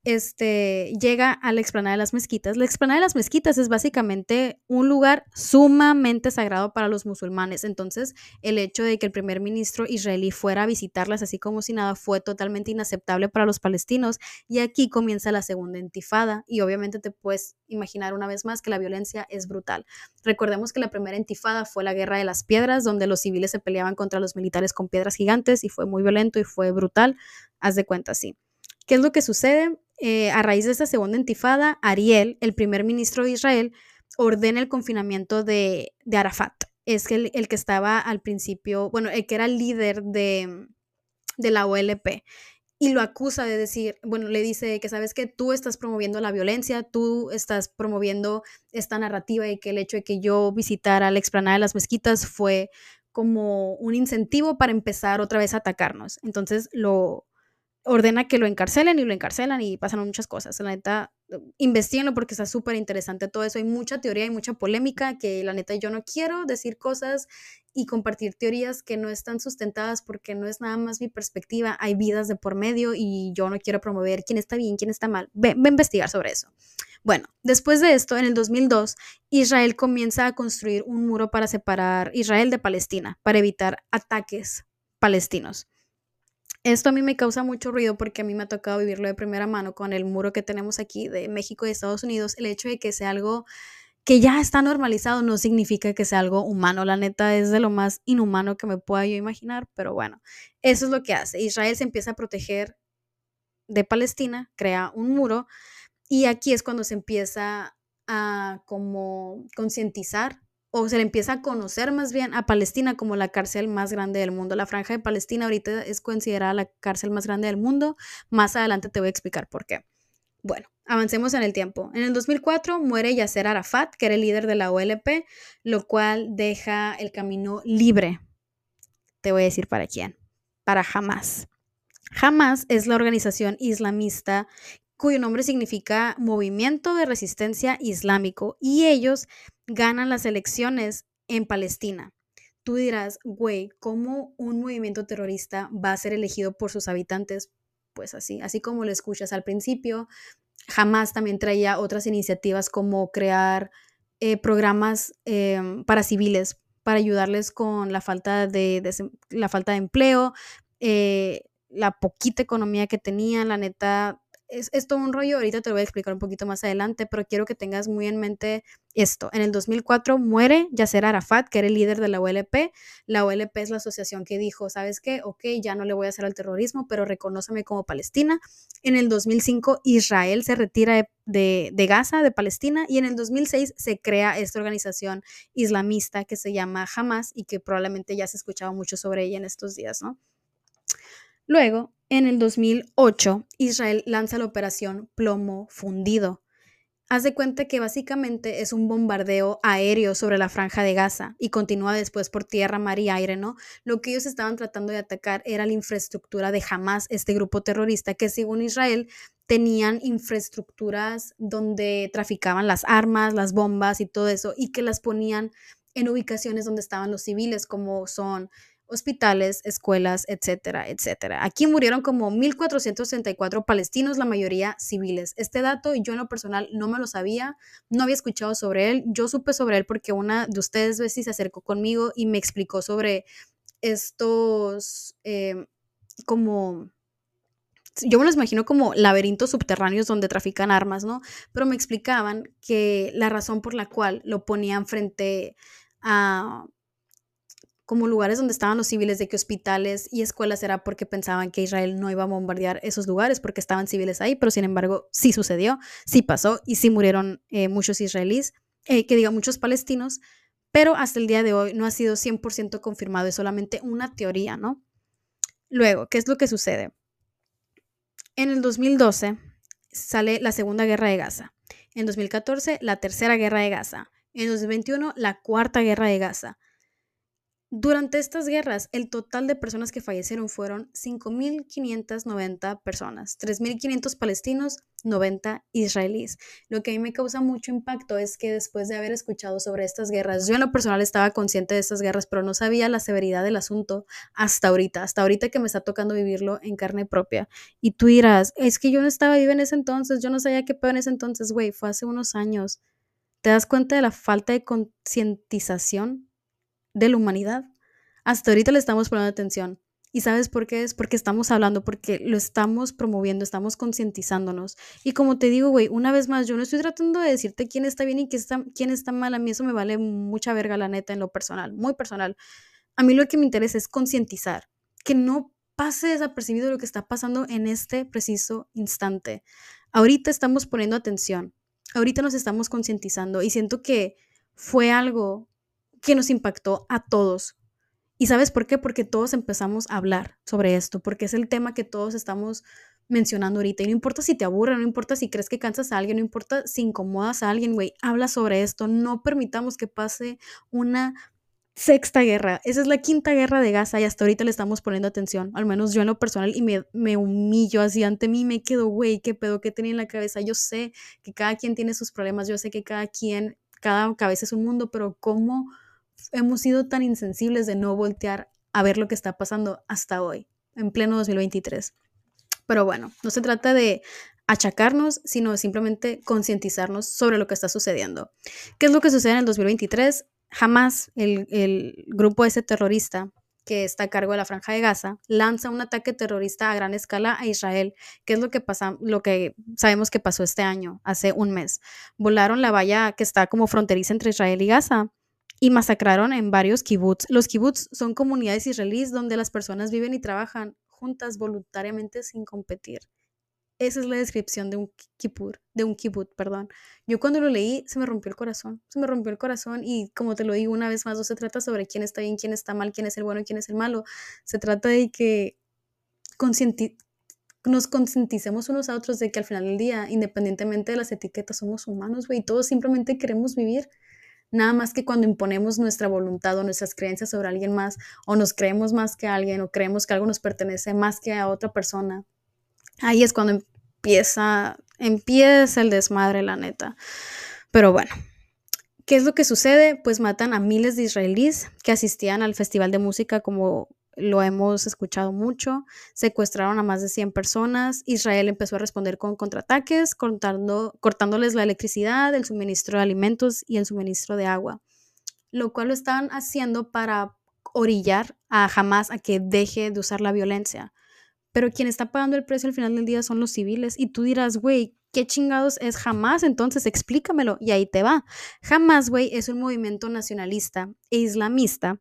Este, llega a la explanada de las mezquitas. La explanada de las mezquitas es básicamente un lugar sumamente sagrado para los musulmanes. Entonces, el hecho de que el primer ministro israelí fuera a visitarlas así como si nada fue totalmente inaceptable para los palestinos. Y aquí comienza la segunda intifada. Y obviamente te puedes imaginar una vez más que la violencia es brutal. Recordemos que la primera intifada fue la guerra de las piedras, donde los civiles se peleaban contra los militares con piedras gigantes y fue muy violento y fue brutal. Haz de cuenta, sí. ¿Qué es lo que sucede? eh, a raíz de esta segunda intifada, Ariel, el primer ministro de Israel, ordena el confinamiento de, Arafat. Es el, el, que estaba al principio, bueno, el que era el líder de, de la OLP y lo acusa de decir, bueno, le dice que sabes que tú estás promoviendo la violencia, tú estás promoviendo esta narrativa y que el hecho de que yo visitara la explanada de las mezquitas fue como un incentivo para empezar otra vez a atacarnos. Entonces lo, ordena que lo encarcelen y lo encarcelan y pasan muchas cosas. La neta, investiguenlo porque está súper interesante todo eso. Hay mucha teoría y mucha polémica que la neta yo no quiero decir cosas y compartir teorías que no están sustentadas porque no es nada más mi perspectiva. Hay vidas de por medio y yo no quiero promover quién está bien, quién está mal. Ve, ve a investigar sobre eso. Bueno, después de esto, en el 2002, Israel comienza a construir un muro para separar Israel de Palestina, para evitar ataques palestinos. Esto a mí me causa mucho ruido porque a mí me ha tocado vivirlo de primera mano con el muro que tenemos aquí de México y Estados Unidos. El hecho de que sea algo que ya está normalizado no significa que sea algo humano. La neta es de lo más inhumano que me pueda yo imaginar, pero bueno, eso es lo que hace. Israel se empieza a proteger de Palestina, crea un muro y aquí es cuando se empieza a como concientizar o se le empieza a conocer más bien a Palestina como la cárcel más grande del mundo. La franja de Palestina ahorita es considerada la cárcel más grande del mundo. Más adelante te voy a explicar por qué. Bueno, avancemos en el tiempo. En el 2004 muere Yasser Arafat, que era el líder de la OLP, lo cual deja el camino libre. Te voy a decir para quién. Para Hamas. Hamas es la organización islamista cuyo nombre significa Movimiento de Resistencia Islámico y ellos ganan las elecciones en Palestina. Tú dirás, güey, ¿cómo un movimiento terrorista va a ser elegido por sus habitantes? Pues así, así como lo escuchas al principio, jamás también traía otras iniciativas como crear eh, programas em, para civiles, para ayudarles con la falta de, la falta de empleo, eh, la poquita economía que tenían, la neta, es, todo un rollo, ahorita te lo voy a explicar un poquito más adelante, pero quiero que tengas muy en mente esto. En el 2004 muere Yasser Arafat, que era el líder de la OLP. La OLP es la asociación que dijo, ¿sabes qué? Ok, ya no le voy a hacer al terrorismo, pero reconóceme como Palestina. En el 2005 Israel se retira de, de Gaza, de Palestina, y en el 2006 se crea esta organización islamista que se llama Hamas y que probablemente ya se ha escuchado mucho sobre ella en estos días, ¿no? Luego, en el 2008, Israel lanza la operación Plomo Fundido. Haz de cuenta que básicamente es un bombardeo aéreo sobre la franja de Gaza y continúa después por tierra, mar y aire, ¿no? Lo que ellos estaban tratando de atacar era la infraestructura de Hamas, este grupo terrorista que según Israel tenían infraestructuras donde traficaban las armas, las bombas y todo eso y que las ponían en ubicaciones donde estaban los civiles como son hospitales, escuelas, etcétera, etcétera. Aquí murieron como 1.464 palestinos, la mayoría civiles. Este dato yo en lo personal no me lo sabía, no había escuchado sobre él. Yo supe sobre él porque una de ustedes si se acercó conmigo y me explicó sobre estos em, como yo me los imagino como laberintos subterráneos donde trafican armas, ¿no? Pero me explicaban que la razón por la cual lo ponían frente a como lugares donde estaban los civiles, de que hospitales y escuelas era porque pensaban que Israel no iba a bombardear esos lugares porque estaban civiles ahí, pero sin embargo sí sucedió, sí pasó y sí murieron eh, muchos israelíes, eh, que diga muchos palestinos, pero hasta el día de hoy no ha sido 100% confirmado, es solamente una teoría, ¿no? Luego, ¿qué es lo que sucede? En el 2012 sale la Segunda Guerra de Gaza, en 2014 la Tercera Guerra de Gaza, en 2021 la Cuarta Guerra de Gaza. Durante estas guerras, el total de personas que fallecieron fueron 5.590 personas, 3.500 palestinos, 90 israelíes. Lo que a mí me causa mucho impacto es que después de haber escuchado sobre estas guerras, yo en lo personal estaba consciente de estas guerras, pero no sabía la severidad del asunto hasta ahorita, hasta ahorita que me está tocando vivirlo en carne propia. Y tú dirás, es que yo no estaba viva en ese entonces, yo no sabía qué peor en ese entonces, güey, fue hace unos años. ¿Te das cuenta de la falta de concientización de la humanidad. Hasta ahorita le estamos poniendo atención. ¿Y sabes por qué es? Porque estamos hablando, porque lo estamos promoviendo, estamos concientizándonos. Y como te digo, güey, una vez más, yo no estoy tratando de decirte quién está bien y quién está, quién está mal. A mí eso me vale mucha verga, la neta, en lo personal, muy personal. A mí lo que me interesa es concientizar, que no pase desapercibido lo que está pasando en este preciso instante. ahorita estamos poniendo atención, ahorita nos estamos concientizando y siento que fue algo que nos impactó a todos. ¿Y sabes por qué? Porque todos empezamos a hablar sobre esto, porque es el tema que todos estamos mencionando ahorita. Y no importa si te aburre, no importa si crees que cansas a alguien, no importa si incomodas a alguien, güey, habla sobre esto. No permitamos que pase una sexta guerra. Esa es la quinta guerra de Gaza y hasta ahorita le estamos poniendo atención, al menos yo en lo personal, y me, me humillo así ante mí, me quedo, güey, qué pedo que tenía en la cabeza. Yo sé que cada quien tiene sus problemas, yo sé que cada quien, cada cabeza es un mundo, pero ¿cómo hemos sido tan insensibles de no voltear a ver lo que está pasando hasta hoy, en pleno 2023? Pero bueno, no se trata de achacarnos, sino simplemente concientizarnos sobre lo que está sucediendo. ¿Qué es lo que sucede en el 2023? jamás el, grupo ese terrorista que está a cargo de la franja de Gaza, lanza un ataque terrorista a gran escala a Israel, que es lo que, pasa, lo que sabemos que pasó este año, hace un mes. Volaron la valla que está como fronteriza entre Israel y Gaza y masacraron en varios kibbutz. Los kibbutz son comunidades israelíes donde las personas viven y trabajan juntas voluntariamente sin competir. Esa es la descripción de un kibbutz, de un kibbutz, perdón. Yo cuando lo leí se me rompió el corazón, se me rompió el corazón y como te lo digo una vez más, no se trata sobre quién está bien, quién está mal, quién es el bueno quién es el malo. Se trata de que nos concienticemos unos a otros de que al final del día, independientemente de las etiquetas, somos humanos, güey, todos simplemente queremos vivir. Nada más que cuando imponemos nuestra voluntad o nuestras creencias sobre alguien más, o nos creemos más que alguien, o creemos que algo nos pertenece más que a otra persona, Ahí es cuando empieza, empieza el desmadre, la neta. Pero bueno, ¿qué es lo que sucede? Pues matan a miles de israelíes que asistían al festival de música como lo hemos escuchado mucho, secuestraron a más de 100 personas, Israel empezó a responder con contraataques, cortando, cortándoles la electricidad, el suministro de alimentos y el suministro de agua, lo cual lo están haciendo para orillar a Hamas a que deje de usar la violencia pero quien está pagando el precio al final del día son los civiles. Y tú dirás, güey, ¿qué chingados es jamás? Entonces explícamelo. Y ahí te va. Jamás, güey, es un movimiento nacionalista e islamista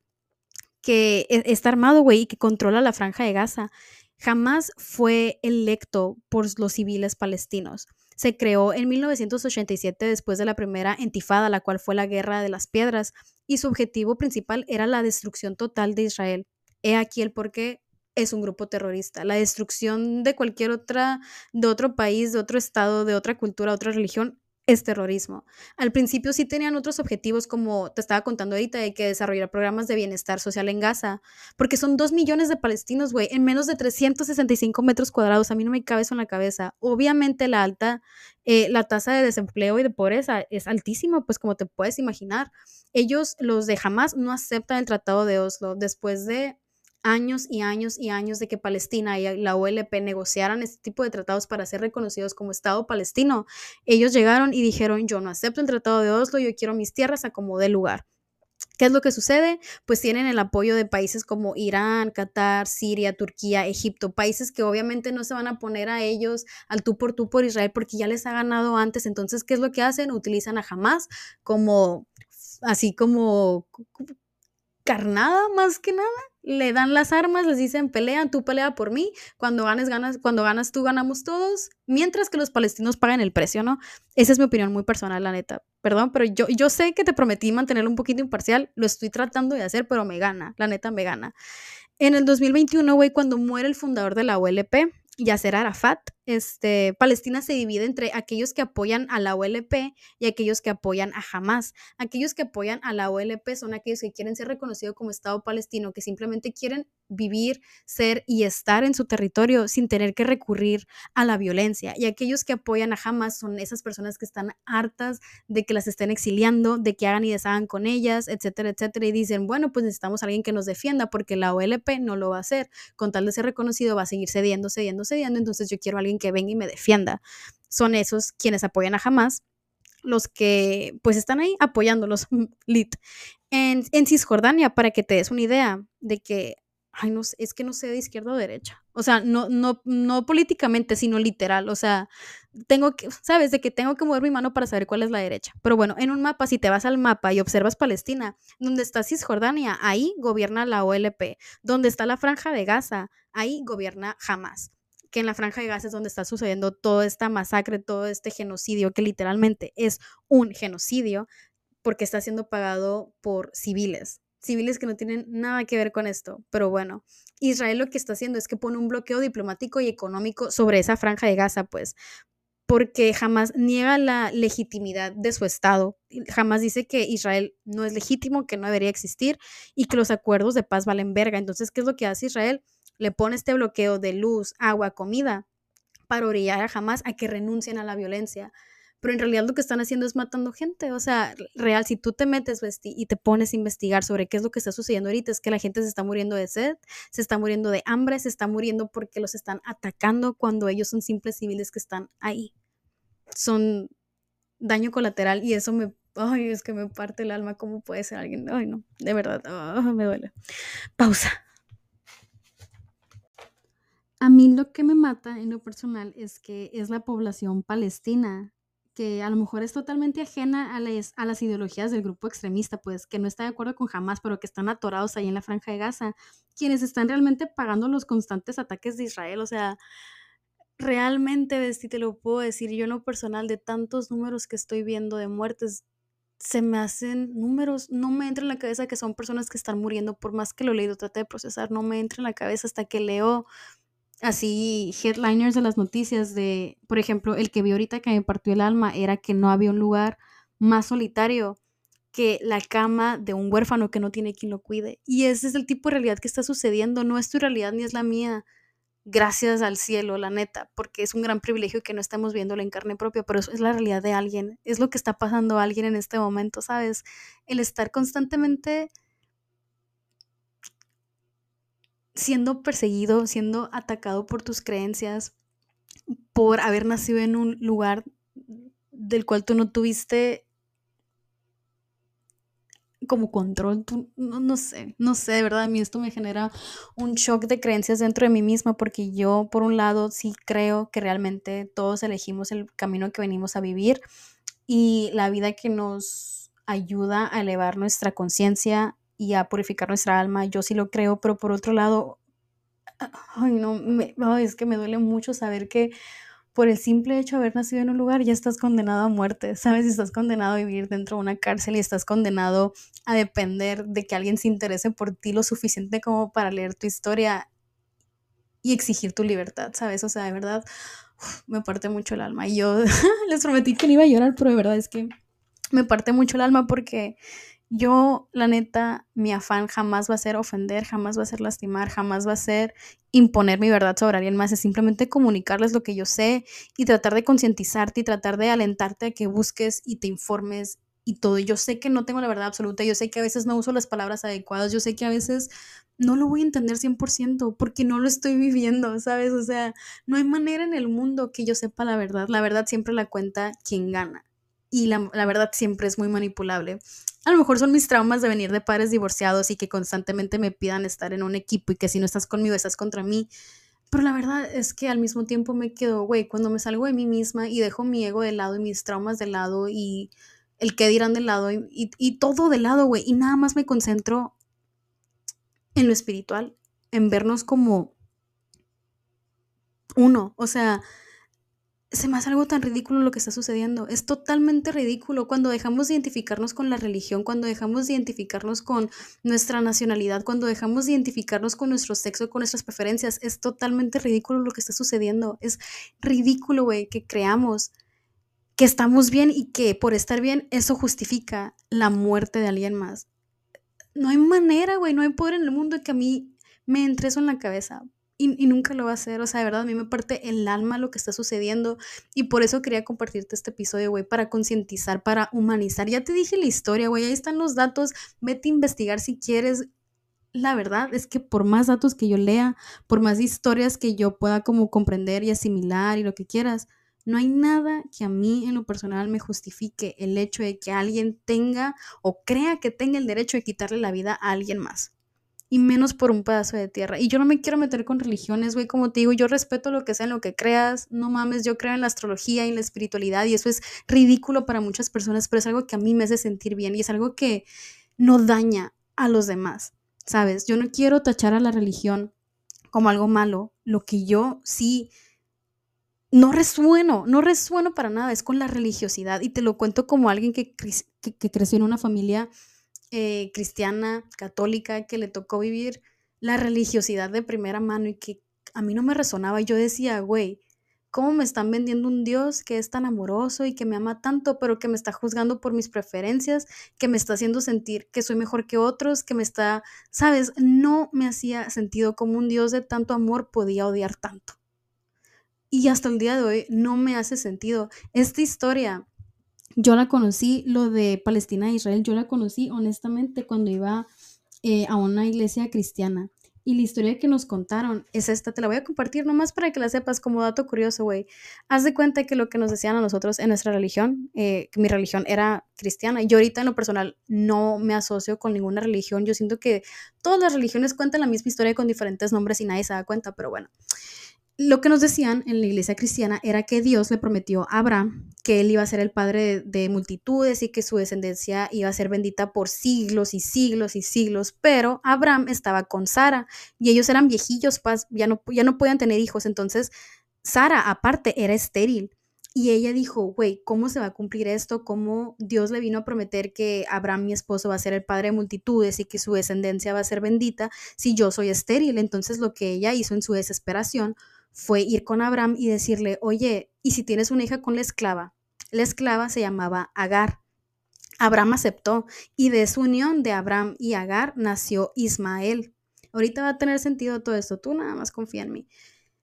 que e, está armado, güey, y que controla la franja de Gaza. Jamás fue electo por los civiles palestinos. Se creó en 1987 después de la primera entifada, la cual fue la Guerra de las Piedras, y su objetivo principal era la destrucción total de Israel. He aquí el por qué es un grupo terrorista. La destrucción de cualquier otra, de otro país, de otro estado, de otra cultura, otra religión, es terrorismo. Al principio sí tenían otros objetivos, como te estaba contando ahorita, de que desarrollar programas de bienestar social en Gaza, porque son dos millones de palestinos, güey, en menos de 365 metros cuadrados. A mí no me cabe eso en la cabeza. Obviamente la alta, eh, la tasa de desempleo y de pobreza es altísima, pues como te puedes imaginar. Ellos, los de Hamas, no aceptan el Tratado de Oslo después de años y años y años de que Palestina y la OLP negociaran este tipo de tratados para ser reconocidos como Estado palestino, ellos llegaron y dijeron, yo no acepto el Tratado de Oslo, yo quiero mis tierras a como de lugar. ¿Qué es lo que sucede? Pues tienen el apoyo de países como Irán, Qatar, Siria, Turquía, Egipto, países que obviamente no se van a poner a ellos al tú por tú por Israel porque ya les ha ganado antes. Entonces, ¿qué es lo que hacen? Utilizan a Hamas como, así como carnada más que nada le dan las armas, les dicen pelean, tú pelea por mí, cuando ganes, ganas, cuando ganas tú, ganamos todos, mientras que los palestinos pagan el precio, ¿no? Esa es mi opinión muy personal, la neta. Perdón, pero yo, yo sé que te prometí mantenerlo un poquito imparcial, lo estoy tratando de hacer, pero me gana, la neta me gana. En el 2021, güey, cuando muere el fundador de la OLP, Yasser Arafat, este, Palestina se divide entre aquellos que apoyan a la OLP y aquellos que apoyan a Hamas. Aquellos que apoyan a la OLP son aquellos que quieren ser reconocidos como Estado palestino, que simplemente quieren vivir, ser y estar en su territorio sin tener que recurrir a la violencia. Y aquellos que apoyan a Hamas son esas personas que están hartas de que las estén exiliando, de que hagan y deshagan con ellas, etcétera, etcétera. Y dicen, bueno, pues necesitamos alguien que nos defienda porque la OLP no lo va a hacer. Con tal de ser reconocido va a seguir cediendo, cediendo, cediendo. Entonces yo quiero a alguien que venga y me defienda. Son esos quienes apoyan a Hamas, los que pues están ahí apoyándolos, lit. En, en Cisjordania, para que te des una idea de que, ay, no es que no sé de izquierda o derecha. O sea, no, no, no políticamente, sino literal. O sea, tengo que, sabes, de que tengo que mover mi mano para saber cuál es la derecha. Pero bueno, en un mapa, si te vas al mapa y observas Palestina, donde está Cisjordania, ahí gobierna la OLP. Donde está la franja de Gaza, ahí gobierna Hamas que en la franja de Gaza es donde está sucediendo toda esta masacre, todo este genocidio, que literalmente es un genocidio, porque está siendo pagado por civiles, civiles que no tienen nada que ver con esto. Pero bueno, Israel lo que está haciendo es que pone un bloqueo diplomático y económico sobre esa franja de Gaza, pues, porque jamás niega la legitimidad de su Estado, jamás dice que Israel no es legítimo, que no debería existir y que los acuerdos de paz valen verga. Entonces, ¿qué es lo que hace Israel? Le pone este bloqueo de luz, agua, comida para orillar a Hamas a que renuncien a la violencia pero en realidad lo que están haciendo es matando gente. O sea, real, si tú te metes y te pones a investigar sobre qué es lo que está sucediendo ahorita, es que la gente se está muriendo de sed, se está muriendo de hambre, se está muriendo porque los están atacando cuando ellos son simples civiles que están ahí. Son daño colateral y eso me, ay, es que me parte el alma, ¿cómo puede ser alguien? Ay, no, de verdad, ah, me duele. Pausa. A mí lo que me mata en lo personal es que es la población palestina que a lo mejor es totalmente ajena a las, ideologías del grupo extremista, pues que no está de acuerdo con jamás, pero que están atorados ahí en la franja de Gaza, quienes están realmente pagando los constantes ataques de Israel. O sea, realmente, si te lo puedo decir, yo en lo personal, de tantos números que estoy viendo de muertes, se me hacen números, no me entra en la cabeza que son personas que están muriendo, por más que lo he leído, trate de procesar, no me entra en la cabeza hasta que leo así headliners de las noticias de, por ejemplo, el que vi ahorita que me partió el alma era que no había un lugar más solitario que la cama de un huérfano que no tiene quien lo cuide. Y ese es el tipo de realidad que está sucediendo, no es tu realidad ni es la mía. Gracias al cielo, la neta, porque es un gran privilegio que no estamos viendo en carne propia, pero eso es la realidad de alguien, es lo que está pasando a alguien en este momento, ¿sabes? El estar constantemente siendo perseguido, siendo atacado por tus creencias, por haber nacido en un lugar del cual tú no tuviste como control, tú, no, sé, no sé, de verdad, a mí esto me genera un shock de creencias dentro de mí misma porque yo, por un lado, sí creo que realmente todos elegimos el camino que venimos a vivir y la vida que nos ayuda a elevar nuestra conciencia y a purificar nuestra alma, yo sí lo creo, pero por otro lado, ay no, me, es que me duele mucho saber que por el simple hecho de haber nacido en un lugar ya estás condenado a muerte, ¿sabes? Estás condenado a vivir dentro de una cárcel y estás condenado a depender de que alguien se interese por ti lo suficiente como para leer tu historia y exigir tu libertad, ¿sabes? O sea, de verdad, me parte mucho el alma. Y yo les prometí que no iba a llorar, pero de verdad es que me parte mucho el alma porque yo, la neta, mi afán jamás va a ser ofender, jamás va a ser lastimar, jamás va a ser imponer mi verdad sobre alguien más, es simplemente comunicarles lo que yo sé y tratar de concientizarte y tratar de alentarte a que busques y te informes y todo. Yo sé que no tengo la verdad absoluta, yo sé que a veces no uso las palabras adecuadas, yo sé que a veces no lo voy a entender 100% porque no lo estoy viviendo, ¿sabes? O sea, no hay manera en el mundo que yo sepa la verdad. La verdad siempre la cuenta quien gana y la, la verdad siempre es muy manipulable. A lo mejor son mis traumas de venir de padres divorciados y que constantemente me pidan estar en un equipo y que si no estás conmigo estás contra mí. Pero la verdad es que al mismo tiempo me quedo, güey, cuando me salgo de mí misma y dejo mi ego de lado y mis traumas de lado y el que dirán de lado y, y todo de lado, güey, y nada más me concentro en lo espiritual, en vernos como uno, o sea, se me hace algo tan ridículo lo que está sucediendo. Es totalmente ridículo cuando dejamos de identificarnos con la religión, cuando dejamos de identificarnos con nuestra nacionalidad, cuando dejamos de identificarnos con nuestro sexo, con nuestras preferencias. Es totalmente ridículo lo que está sucediendo. Es ridículo, güey, que creamos que estamos bien y que por estar bien eso justifica la muerte de alguien más. No hay manera, güey, no hay poder en el mundo que a mí me entre eso en la cabeza y, nunca lo va a hacer. O sea, de verdad, a mí me parte el alma lo que está sucediendo. Y por eso quería compartirte este episodio, güey, para concientizar, para humanizar. Ya te dije la historia, güey, ahí están los datos. Vete a investigar si quieres. La verdad es que por más datos que yo lea, por más historias que yo pueda como comprender y asimilar y lo que quieras, no hay nada que a mí en lo personal me justifique el hecho de que alguien tenga o crea que tenga el derecho de quitarle la vida a alguien más y menos por un pedazo de tierra. Y yo no me quiero meter con religiones, güey, como te digo, yo respeto lo que sea, en lo que creas, no mames, yo creo en la astrología y en la espiritualidad y eso es ridículo para muchas personas, pero es algo que a mí me hace sentir bien y es algo que no daña a los demás, ¿sabes? Yo no quiero tachar a la religión como algo malo, lo que yo sí no resueno, no resueno para nada, es con la religiosidad. Y te lo cuento como alguien que, que, creció en una familia eh, cristiana, católica, que le tocó vivir la religiosidad de primera mano y que a mí no me resonaba. Yo decía, güey, ¿cómo me están vendiendo un Dios que es tan amoroso y que me ama tanto, pero que me está juzgando por mis preferencias, que me está haciendo sentir que soy mejor que otros, que me está, sabes, no me hacía sentido como un Dios de tanto amor podía odiar tanto. Y hasta el día de hoy no me hace sentido. Esta historia, yo la conocí, lo de Palestina e Israel, yo la conocí honestamente cuando iba eh, a una iglesia cristiana. Y la historia que nos contaron es esta, te la voy a compartir nomás para que la sepas como dato curioso, güey. Haz de cuenta que lo que nos decían a nosotros en nuestra religión, eh, mi religión era cristiana. Yo ahorita en lo personal no me asocio con ninguna religión. Yo siento que todas las religiones cuentan la misma historia con diferentes nombres y nadie se da cuenta, pero bueno lo que nos decían en la iglesia cristiana era que Dios le prometió a Abraham que él iba a ser el padre de, multitudes y que su descendencia iba a ser bendita por siglos y siglos y siglos, pero Abraham estaba con Sara y ellos eran viejillos, ya no, ya no podían tener hijos, entonces Sara aparte era estéril. Y ella dijo, güey, ¿cómo se va a cumplir esto? ¿Cómo Dios le vino a prometer que Abraham, mi esposo, va a ser el padre de multitudes y que su descendencia va a ser bendita si yo soy estéril? Entonces lo que ella hizo en su desesperación fue ir con Abraham y decirle, oye, ¿y si tienes una hija con la esclava? La esclava se llamaba Agar. Abraham aceptó y de su unión de Abraham y Agar nació Ismael. Ahorita va a tener sentido todo esto, tú nada más confía en mí.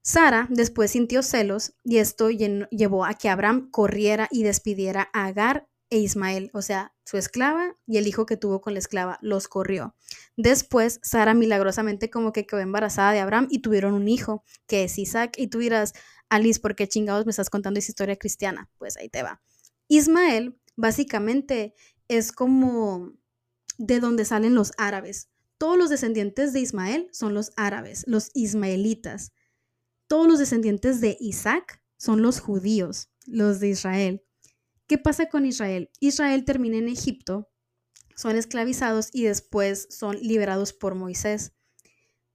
Sara después sintió celos y esto llevó a que Abraham corriera y despidiera a Agar e Ismael, o sea, su esclava y el hijo que tuvo con la esclava, los corrió. Después, Sara milagrosamente como que quedó embarazada de Abraham y tuvieron un hijo, que es Isaac, y tú dirás, Alice, ¿por qué chingados me estás contando esa historia cristiana? Pues ahí te va. Ismael, básicamente, es como de donde salen los árabes. Todos los descendientes de Ismael son los árabes, los ismaelitas. Todos los descendientes de Isaac son los judíos, los de Israel. ¿Qué pasa con Israel? Israel termina en Egipto, son esclavizados y después son liberados por Moisés.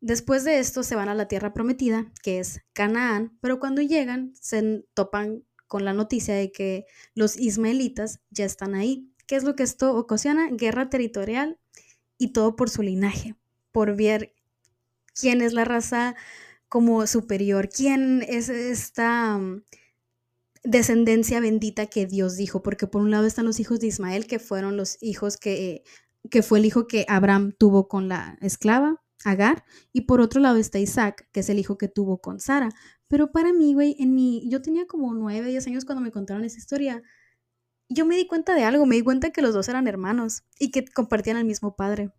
Después de esto se van a la tierra prometida, que es Canaán, pero cuando llegan se topan con la noticia de que los ismaelitas ya están ahí. ¿Qué es lo que esto ocasiona? Guerra territorial y todo por su linaje, por ver quién es la raza como superior, quién es esta descendencia bendita que Dios dijo, porque por un lado están los hijos de Ismael, que fueron los hijos que, que fue el hijo que Abraham tuvo con la esclava, Agar, y por otro lado está Isaac, que es el hijo que tuvo con Sara. Pero para mí, güey, en mi, yo tenía como nueve, diez años cuando me contaron esa historia, yo me di cuenta de algo, me di cuenta que los dos eran hermanos y que compartían el mismo padre.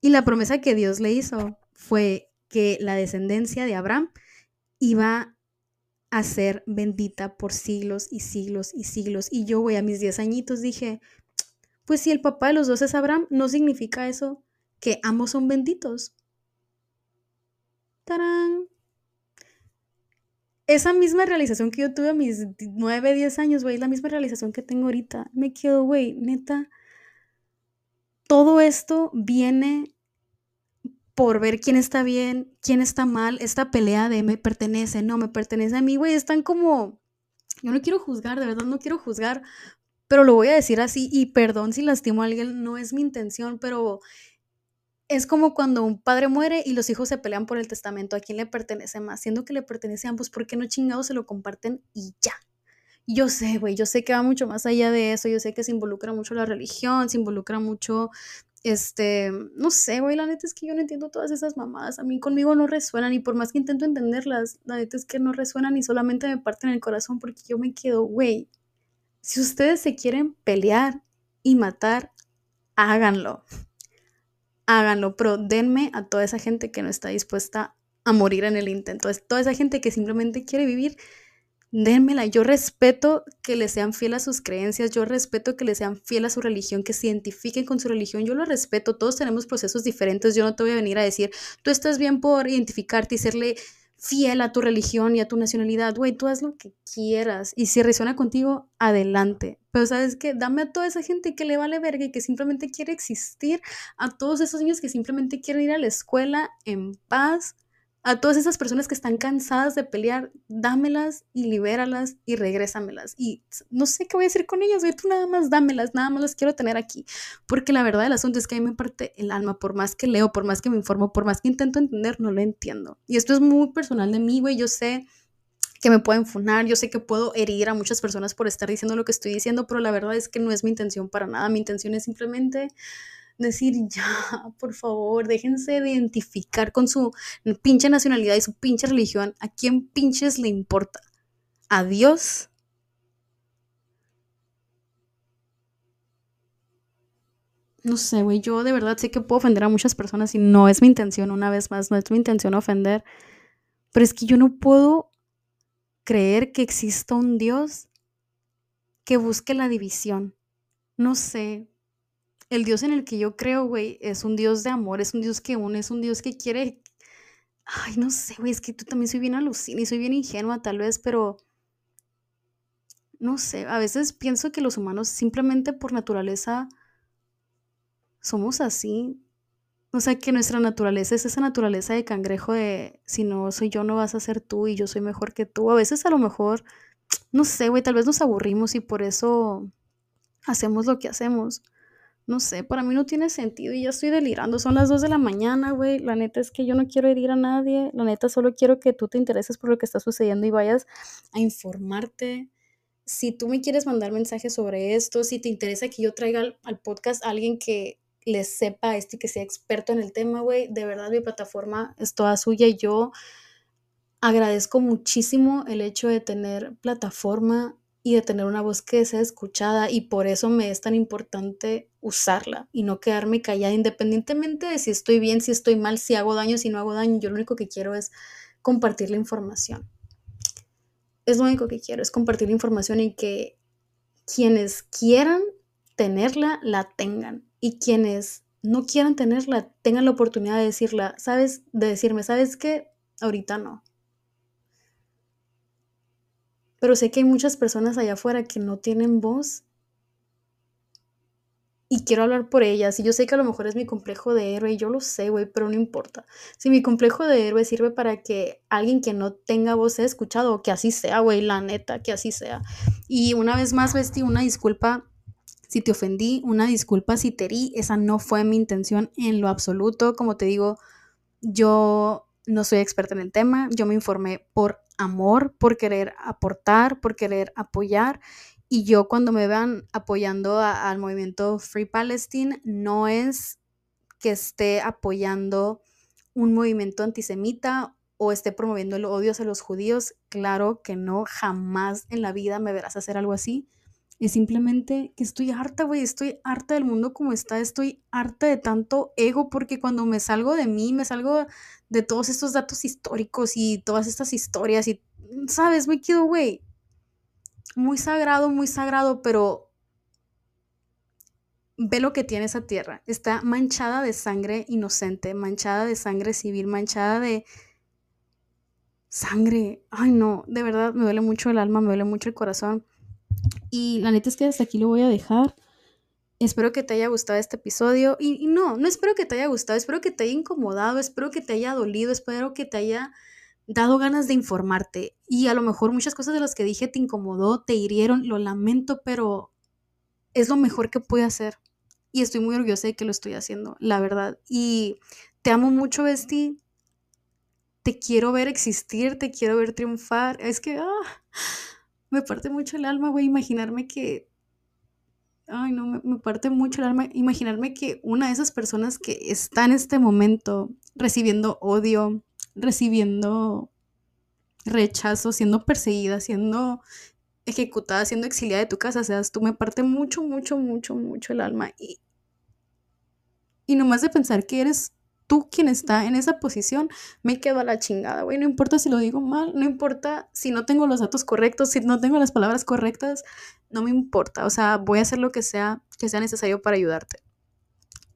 Y la promesa que Dios le hizo fue que la descendencia de Abraham iba a ser bendita por siglos y siglos y siglos. Y yo, güey, a mis 10 añitos dije, pues si el papá de los dos es Abraham, no significa eso que ambos son benditos. ¡Tarán! Esa misma realización que yo tuve a mis 9, 10 años, güey, la misma realización que tengo ahorita. Me quedo, güey, neta. Todo esto viene por ver quién está bien, quién está mal, esta pelea de me pertenece, no me pertenece a mí, güey, están como, yo no quiero juzgar, de verdad no quiero juzgar, pero lo voy a decir así y perdón si lastimo a alguien, no es mi intención, pero es como cuando un padre muere y los hijos se pelean por el testamento, a quién le pertenece más, siendo que le pertenece a ambos, ¿por qué no chingados se lo comparten y ya? Yo sé, güey, yo sé que va mucho más allá de eso, yo sé que se involucra mucho la religión, se involucra mucho este, no sé, güey, la neta es que yo no entiendo todas esas mamadas. A mí conmigo no resuenan y por más que intento entenderlas, la neta es que no resuenan y solamente me parten el corazón porque yo me quedo, güey, si ustedes se quieren pelear y matar, háganlo. Háganlo, pero denme a toda esa gente que no está dispuesta a morir en el intento. Es toda esa gente que simplemente quiere vivir dénmela. Yo respeto que le sean fiel a sus creencias, yo respeto que le sean fiel a su religión, que se identifiquen con su religión, yo lo respeto, todos tenemos procesos diferentes, yo no te voy a venir a decir, tú estás bien por identificarte y serle fiel a tu religión y a tu nacionalidad, güey, tú haz lo que quieras y si resuena contigo, adelante. Pero sabes qué, dame a toda esa gente que le vale verga y que simplemente quiere existir, a todos esos niños que simplemente quieren ir a la escuela en paz, A todas esas personas que están cansadas de pelear, dámelas y libéralas y regrésamelas. Y no sé qué voy a hacer con ellas. Tú nada más dámelas, nada más las quiero tener aquí. Porque la verdad del asunto es que a mí me parte el alma. Por más que leo, por más que me informo, por más que intento entender, no lo entiendo. Y esto es muy personal de mí, güey. Yo sé que me pueden funar, yo sé que puedo herir a muchas personas por estar diciendo lo que estoy diciendo, pero la verdad es que no es mi intención para nada. Mi intención es simplemente decir, ya, por favor, déjense de identificar con su pinche nacionalidad y su pinche religión. ¿A quién pinches le importa? ¿A Dios? No sé, güey, yo de verdad sé que puedo ofender a muchas personas y no es mi intención, una vez más, no es mi intención ofender, pero es que yo no puedo creer que exista un Dios que busque la división. No sé, el Dios en el que yo creo, güey, es un Dios de amor, es un Dios que une, es un Dios que quiere... Ay, no sé, güey, es que tú también soy bien alucina y soy bien ingenua tal vez, pero... No sé, a veces pienso que los humanos simplemente por naturaleza somos así. O sea, que nuestra naturaleza es esa naturaleza de cangrejo de si no soy yo, no vas a ser tú y yo soy mejor que tú. A veces a lo mejor, no sé, güey, tal vez nos aburrimos y por eso hacemos lo que hacemos. No sé, para mí no tiene sentido y ya estoy delirando. Son las 2 de la mañana, güey. La neta es que yo no quiero herir a nadie. La neta solo quiero que tú te intereses por lo que está sucediendo y vayas a informarte. Si tú me quieres mandar mensajes sobre esto, si te interesa que yo traiga al, podcast a alguien que les sepa esto y que sea experto en el tema, güey, de verdad mi plataforma es toda suya y yo agradezco muchísimo el hecho de tener plataforma y de tener una voz que sea escuchada y por eso me es tan importante usarla y no quedarme callada independientemente de si estoy bien, si estoy mal, si hago daño, si no hago daño. Yo lo único que quiero es compartir la información. Es lo único que quiero, es compartir la información y que quienes quieran tenerla, la tengan. Y quienes no quieran tenerla, tengan la oportunidad de decirla, ¿sabes? De decirme, ¿sabes qué? Ahorita no pero sé que hay muchas personas allá afuera que no tienen voz y quiero hablar por ellas. Y yo sé que a lo mejor es mi complejo de héroe, y yo lo sé, güey, pero no importa. Si mi complejo de héroe sirve para que alguien que no tenga voz sea escuchado, que así sea, güey, la neta, que así sea. Y una vez más, Besti, una disculpa si te ofendí, una disculpa si te herí, esa no fue mi intención en lo absoluto. Como te digo, yo no soy experta en el tema, yo me informé por amor, por querer aportar, por querer apoyar. Y yo cuando me vean apoyando al movimiento Free Palestine, no es que esté apoyando un movimiento antisemita o esté promoviendo el odio hacia los judíos. Claro que no, jamás en la vida me verás hacer algo así. Es simplemente que estoy harta, güey, estoy harta del mundo como está, estoy harta de tanto ego porque cuando me salgo de mí, me salgo de todos estos datos históricos y todas estas historias y, ¿sabes? Me quedo, güey, muy sagrado, muy sagrado, pero ve lo que tiene esa tierra. Está manchada de sangre inocente, manchada de sangre civil, manchada de sangre. Ay, no, de verdad me duele mucho el alma, me duele mucho el corazón. Y la neta es que hasta aquí lo voy a dejar. Espero que te haya gustado este episodio. Y, no, no espero que te haya gustado, espero que te haya incomodado, espero que te haya dolido, espero que te haya dado ganas de informarte. Y a lo mejor muchas cosas de las que dije te incomodó, te hirieron, lo lamento, pero es lo mejor que pude hacer. Y estoy muy orgullosa de que lo estoy haciendo, la verdad. Y te amo mucho, Besti. Te quiero ver existir, te quiero ver triunfar. Es que, ah, me parte mucho el alma, güey, imaginarme que... Ay, no, me, parte mucho el alma imaginarme que una de esas personas que está en este momento recibiendo odio, recibiendo rechazo, siendo perseguida, siendo ejecutada, siendo exiliada de tu casa, seas tú, me parte mucho, mucho, mucho, mucho el alma. Y, y nomás de pensar que eres tú quien está en esa posición, me quedo a la chingada, güey. No importa si lo digo mal, no importa si no tengo los datos correctos, si no tengo las palabras correctas, no me importa. O sea, voy a hacer lo que sea, que sea necesario para ayudarte.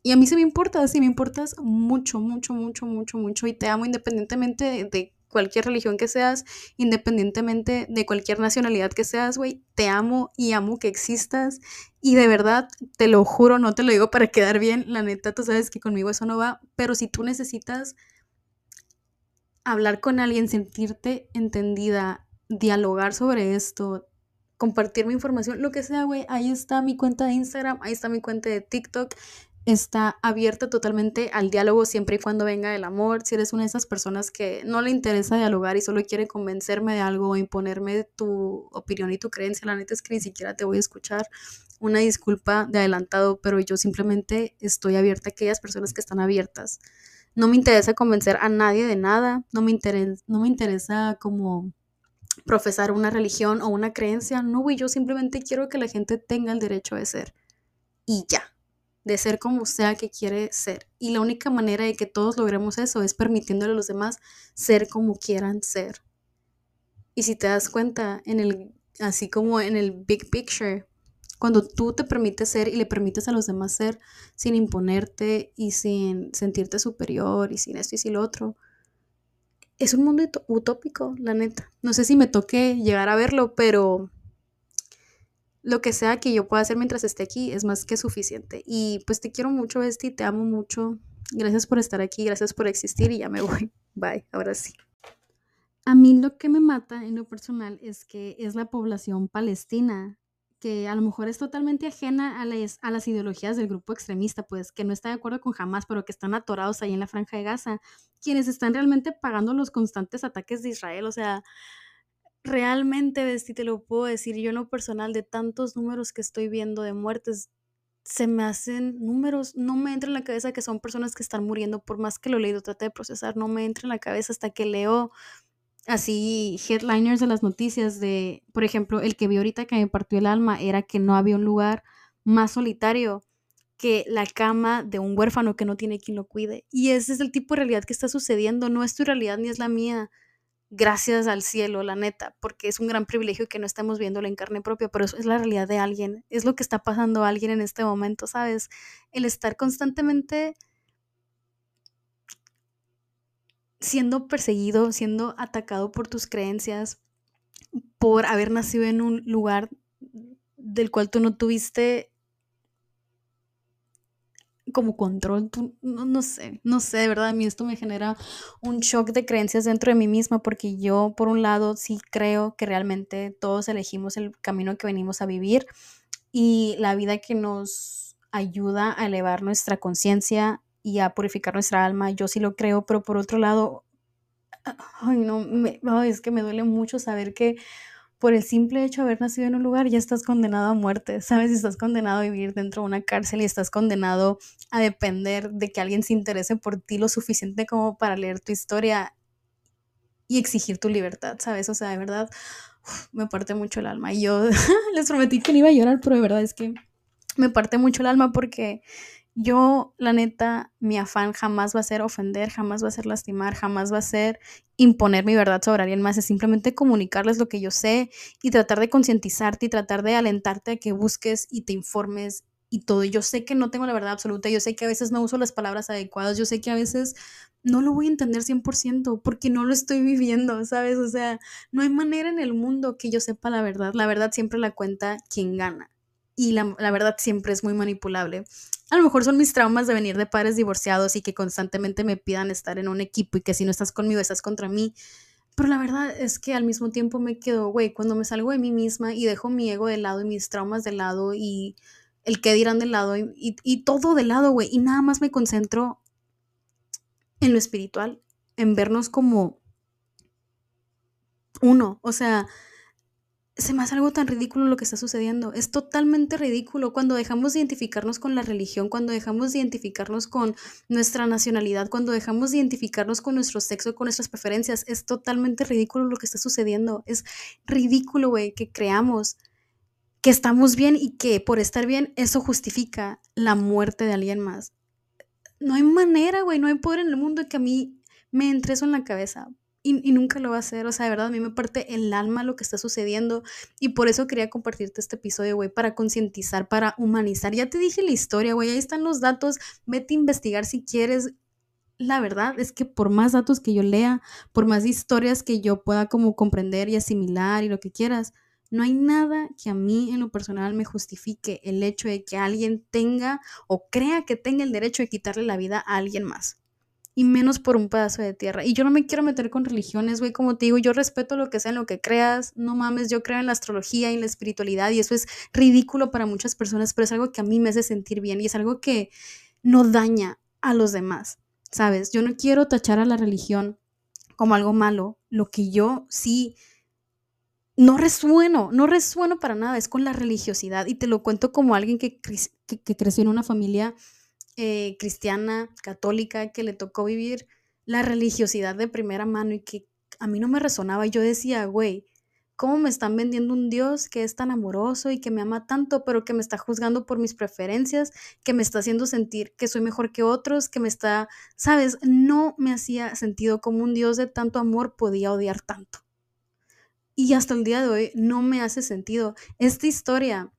Y a mí sí me importa, sí me importas mucho, mucho, mucho, mucho, mucho. Y te amo independientemente de, de cualquier religión que seas, independientemente de cualquier nacionalidad que seas, güey, te amo y amo que existas. Y de verdad, te lo juro, no te lo digo para quedar bien, la neta, tú sabes que conmigo eso no va, pero si tú necesitas hablar con alguien, sentirte entendida, dialogar sobre esto, compartir mi información, lo que sea, güey, ahí está mi cuenta de Instagram, ahí está mi cuenta de TikTok, está abierta totalmente al diálogo siempre y cuando venga el amor. Si eres una de esas personas que no le interesa dialogar y solo quiere convencerme de algo o imponerme tu opinión y tu creencia, la neta es que ni siquiera te voy a escuchar. Una disculpa de adelantado, pero yo simplemente estoy abierta a aquellas personas que están abiertas. No me interesa convencer a nadie de nada, no me interesa, no me interesa como profesar una religión o una creencia, no, güey, yo simplemente quiero que la gente tenga el derecho de ser. Y ya de ser como sea que quiere ser. Y la única manera de que todos logremos eso es permitiéndole a los demás ser como quieran ser. Y si te das cuenta, en el, así como en el big picture, cuando tú te permites ser y le permites a los demás ser sin imponerte y sin sentirte superior y sin esto y sin lo otro, es un mundo utópico, la neta. No sé si me toque llegar a verlo, pero lo que sea que yo pueda hacer mientras esté aquí es más que suficiente. Y pues te quiero mucho, Esti, te amo mucho. Gracias por estar aquí, gracias por existir y ya me voy. Bye, ahora sí. A mí lo que me mata en lo personal es que es la población palestina, que a lo mejor es totalmente ajena a las, a las ideologías del grupo extremista, pues que no está de acuerdo con jamás, pero que están atorados ahí en la franja de Gaza, quienes están realmente pagando los constantes ataques de Israel. O sea, realmente, si te lo puedo decir, yo en lo personal, de tantos números que estoy viendo de muertes, se me hacen números, no me entra en la cabeza que son personas que están muriendo, por más que lo he leído, trate de procesar, no me entra en la cabeza hasta que leo así headliners de las noticias de, por ejemplo, el que vi ahorita que me partió el alma era que no había un lugar más solitario que la cama de un huérfano que no tiene quien lo cuide. Y ese es el tipo de realidad que está sucediendo, no es tu realidad ni es la mía gracias al cielo, la neta, porque es un gran privilegio que no estemos viéndolo en carne propia, pero eso es la realidad de alguien, es lo que está pasando a alguien en este momento, ¿sabes? El estar constantemente siendo perseguido, siendo atacado por tus creencias, por haber nacido en un lugar del cual tú no tuviste como control, no, sé, no sé, de verdad, a mí esto me genera un shock de creencias dentro de mí misma porque yo, por un lado, sí creo que realmente todos elegimos el camino que venimos a vivir y la vida que nos ayuda a elevar nuestra conciencia y a purificar nuestra alma, yo sí lo creo, pero por otro lado, ay, no, es que me duele mucho saber que por el simple hecho de haber nacido en un lugar, ya estás condenado a muerte, ¿sabes? Estás condenado a vivir dentro de una cárcel y estás condenado a depender de que alguien se interese por ti lo suficiente como para leer tu historia y exigir tu libertad, ¿sabes? O sea, de verdad, me parte mucho el alma. Y yo les prometí que no iba a llorar, pero de verdad es que me parte mucho el alma porque yo, la neta, mi afán jamás va a ser ofender, jamás va a ser lastimar, jamás va a ser imponer mi verdad sobre alguien más, es simplemente comunicarles lo que yo sé y tratar de concientizarte y tratar de alentarte a que busques y te informes y todo. Yo sé que no tengo la verdad absoluta, yo sé que a veces no uso las palabras adecuadas, yo sé que a veces no lo voy a entender 100% porque no lo estoy viviendo, ¿sabes? O sea, no hay manera en el mundo que yo sepa la verdad. La verdad siempre la cuenta quien gana y la, la, verdad siempre es muy manipulable. A lo mejor son mis traumas de venir de padres divorciados y que constantemente me pidan estar en un equipo y que si no estás conmigo estás contra mí. Pero la verdad es que al mismo tiempo me quedo, güey, cuando me salgo de mí misma y dejo mi ego de lado y mis traumas de lado y el que dirán de lado y, y, y todo de lado, güey, y nada más me concentro en lo espiritual, en vernos como uno, o sea, se me hace algo tan ridículo lo que está sucediendo. Es totalmente ridículo cuando dejamos de identificarnos con la religión, cuando dejamos de identificarnos con nuestra nacionalidad, cuando dejamos de identificarnos con nuestro sexo, con nuestras preferencias. Es totalmente ridículo lo que está sucediendo. Es ridículo, güey, que creamos que estamos bien y que por estar bien eso justifica la muerte de alguien más. No hay manera, güey, no hay poder en el mundo que a mí me entre eso en la cabeza y, nunca lo va a hacer. O sea, de verdad, a mí me parte el alma lo que está sucediendo y por eso quería compartirte este episodio, güey, para concientizar, para humanizar. Ya te dije la historia, güey, ahí están los datos, vete a investigar si quieres. La verdad es que por más datos que yo lea, por más historias que yo pueda como comprender y asimilar y lo que quieras, no hay nada que a mí en lo personal me justifique el hecho de que alguien tenga o crea que tenga el derecho de quitarle la vida a alguien más. Y menos por un pedazo de tierra. Y yo no me quiero meter con religiones, güey, como te digo, yo respeto lo que sea, en lo que creas, no mames, yo creo en la astrología y en la espiritualidad y eso es ridículo para muchas personas, pero es algo que a mí me hace sentir bien y es algo que no daña a los demás, ¿sabes? Yo no quiero tachar a la religión como algo malo, lo que yo sí no resueno, no resueno para nada, es con la religiosidad y te lo cuento como alguien que, que creció en una familia eh, cristiana, católica, que le tocó vivir la religiosidad de primera mano y que a mí no me resonaba. Yo decía, güey, ¿cómo me están vendiendo un Dios que es tan amoroso y que me ama tanto, pero que me está juzgando por mis preferencias, que me está haciendo sentir que soy mejor que otros, que me está, sabes, no me hacía sentido como un Dios de tanto amor podía odiar tanto. Y hasta el día de hoy no me hace sentido. Esta historia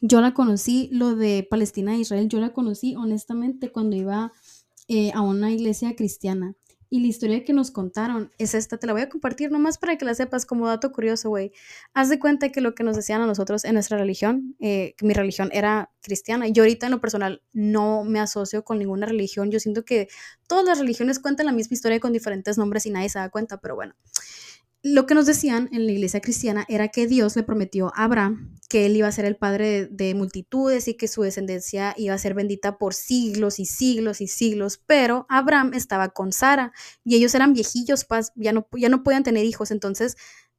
yo la conocí, lo de Palestina e Israel, yo la conocí honestamente cuando iba eh, a una iglesia cristiana. Y la historia que nos contaron es esta, te la voy a compartir nomás para que la sepas como dato curioso, güey. Haz de cuenta que lo que nos decían a nosotros en nuestra religión, eh, que mi religión era cristiana. Yo ahorita en lo personal no me asocio con ninguna religión. Yo siento que todas las religiones cuentan la misma historia con diferentes nombres y nadie se da cuenta, pero bueno lo que nos decían en la iglesia cristiana era que Dios le prometió a Abraham que él iba a ser el padre de, multitudes y que su descendencia iba a ser bendita por siglos y siglos y siglos, pero Abraham estaba con Sara y ellos eran viejillos, ya no, ya no podían tener hijos, entonces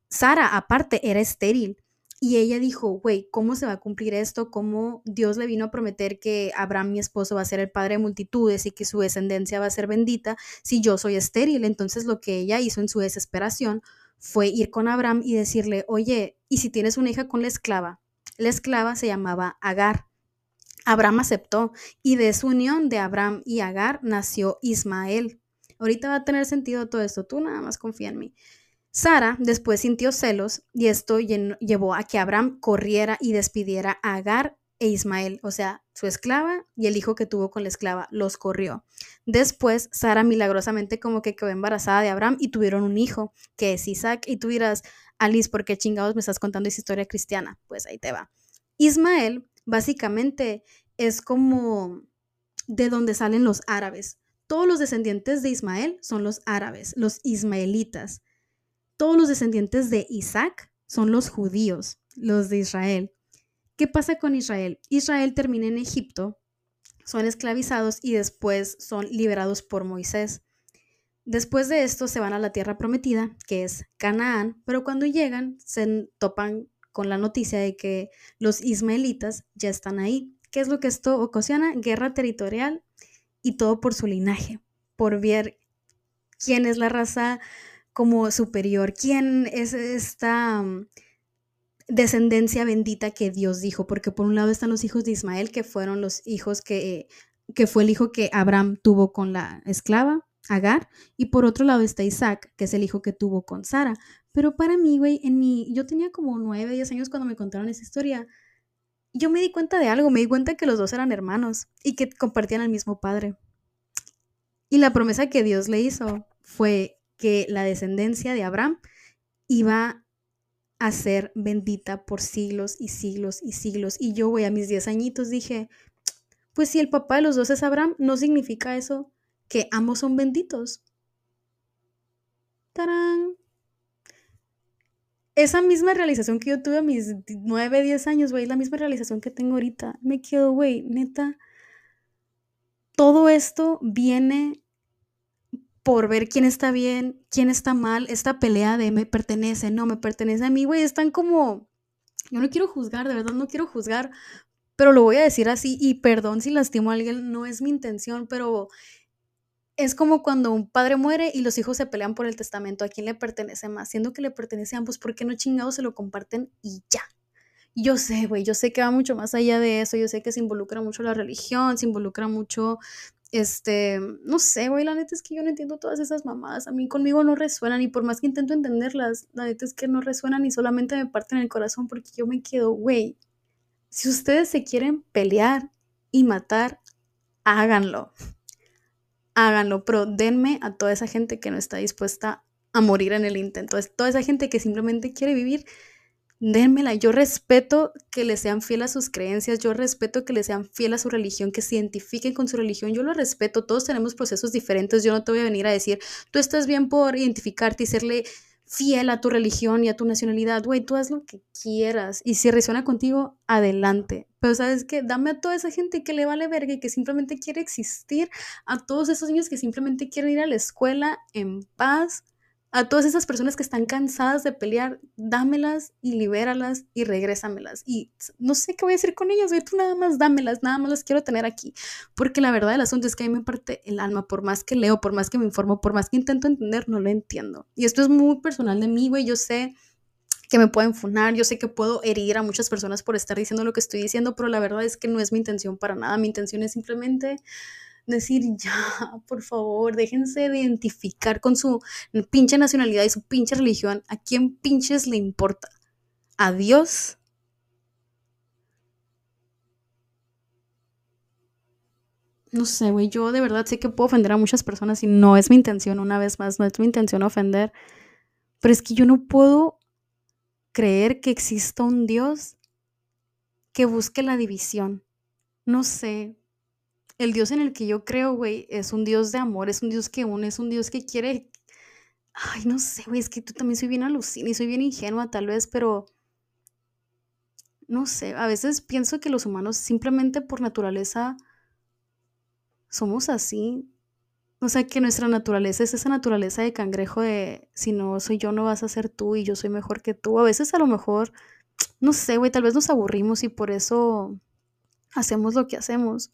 Sara aparte era estéril. Y ella dijo, güey, ¿cómo se va a cumplir esto? ¿Cómo Dios le vino a prometer que Abraham, mi esposo, va a ser el padre de multitudes y que su descendencia va a ser bendita si yo soy estéril? Entonces lo que ella hizo en su desesperación fue ir con Abraham y decirle, oye, ¿y si tienes una hija con la esclava? La esclava se llamaba Agar. Abraham aceptó y de su unión de Abraham y Agar nació Ismael. Ahorita va a tener sentido todo esto, tú nada más confía en mí. Sara después sintió celos y esto llevó a que Abraham corriera y despidiera a Agar e Ismael, o sea, su esclava y el hijo que tuvo con la esclava, los corrió. Después, Sara milagrosamente como que quedó embarazada de Abraham y tuvieron un hijo, que es Isaac. Y tú dirás, Alice, ¿por qué chingados me estás contando esa historia cristiana? Pues ahí te va. Ismael básicamente es como de donde salen los árabes. Todos los descendientes de Ismael son los árabes, los ismaelitas. Todos los descendientes de Isaac son los judíos, los de Israel. ¿Qué pasa con Israel? Israel termina en Egipto, son esclavizados y después son liberados por Moisés. Después de esto se van a la tierra prometida, que es Canaán, pero cuando llegan se topan con la noticia de que los ismaelitas ya están ahí. ¿Qué es lo que esto ocasiona? Guerra territorial y todo por su linaje, por ver quién es la raza como superior, quién es esta descendencia bendita que Dios dijo, porque por un lado están los hijos de Ismael, que fueron los hijos que, que fue el hijo que Abraham tuvo con la esclava, Agar, y por otro lado está Isaac, que es el hijo que tuvo con Sara. Pero para mí, güey, en mi, yo tenía como nueve, diez años cuando me contaron esa historia, yo me di cuenta de algo, me di cuenta que los dos eran hermanos y que compartían el mismo padre. Y la promesa que Dios le hizo fue que la descendencia de Abraham iba a ser bendita por siglos y siglos y siglos. Y yo, voy a mis 10 añitos dije, pues si el papá de los dos es Abraham, no significa eso que ambos son benditos. ¡Tarán! Esa misma realización que yo tuve a mis 9, 10 años, güey, la misma realización que tengo ahorita. Me quedo, güey, neta. Todo esto viene por ver quién está bien, quién está mal, esta pelea de me pertenece, no me pertenece a mí, güey, están como, yo no quiero juzgar, de verdad no quiero juzgar, pero lo voy a decir así y perdón si lastimo a alguien, no es mi intención, pero es como cuando un padre muere y los hijos se pelean por el testamento, a quién le pertenece más, siendo que le pertenece a ambos, ¿por qué no chingados se lo comparten y ya? Yo sé, güey, yo sé que va mucho más allá de eso, yo sé que se involucra mucho la religión, se involucra mucho este, no sé, güey, la neta es que yo no entiendo todas esas mamadas. A mí conmigo no resuenan y por más que intento entenderlas, la neta es que no resuenan y solamente me parten el corazón porque yo me quedo, güey, si ustedes se quieren pelear y matar, háganlo. Háganlo, pero denme a toda esa gente que no está dispuesta a morir en el intento. Es toda esa gente que simplemente quiere vivir dénmela. Yo respeto que le sean fiel a sus creencias, yo respeto que le sean fiel a su religión, que se identifiquen con su religión, yo lo respeto, todos tenemos procesos diferentes, yo no te voy a venir a decir, tú estás bien por identificarte y serle fiel a tu religión y a tu nacionalidad, güey, tú haz lo que quieras y si resuena contigo, adelante. Pero sabes qué, dame a toda esa gente que le vale verga y que simplemente quiere existir, a todos esos niños que simplemente quieren ir a la escuela en paz, a todas esas personas que están cansadas de pelear, dámelas y libéralas y regrésamelas. Y no sé qué voy a hacer con ellas, tú nada más dámelas, nada más las quiero tener aquí. Porque la verdad del asunto es que a mí me parte el alma, por más que leo, por más que me informo, por más que intento entender, no lo entiendo. Y esto es muy personal de mí, güey, yo sé que me pueden funar, yo sé que puedo herir a muchas personas por estar diciendo lo que estoy diciendo, pero la verdad es que no es mi intención para nada, mi intención es simplemente decir, ya, por favor, déjense de identificar con su pinche nacionalidad y su pinche religión. ¿A quién pinches le importa? ¿A Dios? No sé, güey, yo de verdad sé que puedo ofender a muchas personas y no es mi intención, una vez más, no es mi intención ofender, pero es que yo no puedo creer que exista un Dios que busque la división. No sé, el Dios en el que yo creo, güey, es un Dios de amor, es un Dios que une, es un Dios que quiere... Ay, no sé, güey, es que tú también soy bien alucina y soy bien ingenua tal vez, pero... No sé, a veces pienso que los humanos simplemente por naturaleza somos así. O sea, que nuestra naturaleza es esa naturaleza de cangrejo de si no soy yo, no vas a ser tú y yo soy mejor que tú. A veces a lo mejor, no sé, güey, tal vez nos aburrimos y por eso hacemos lo que hacemos.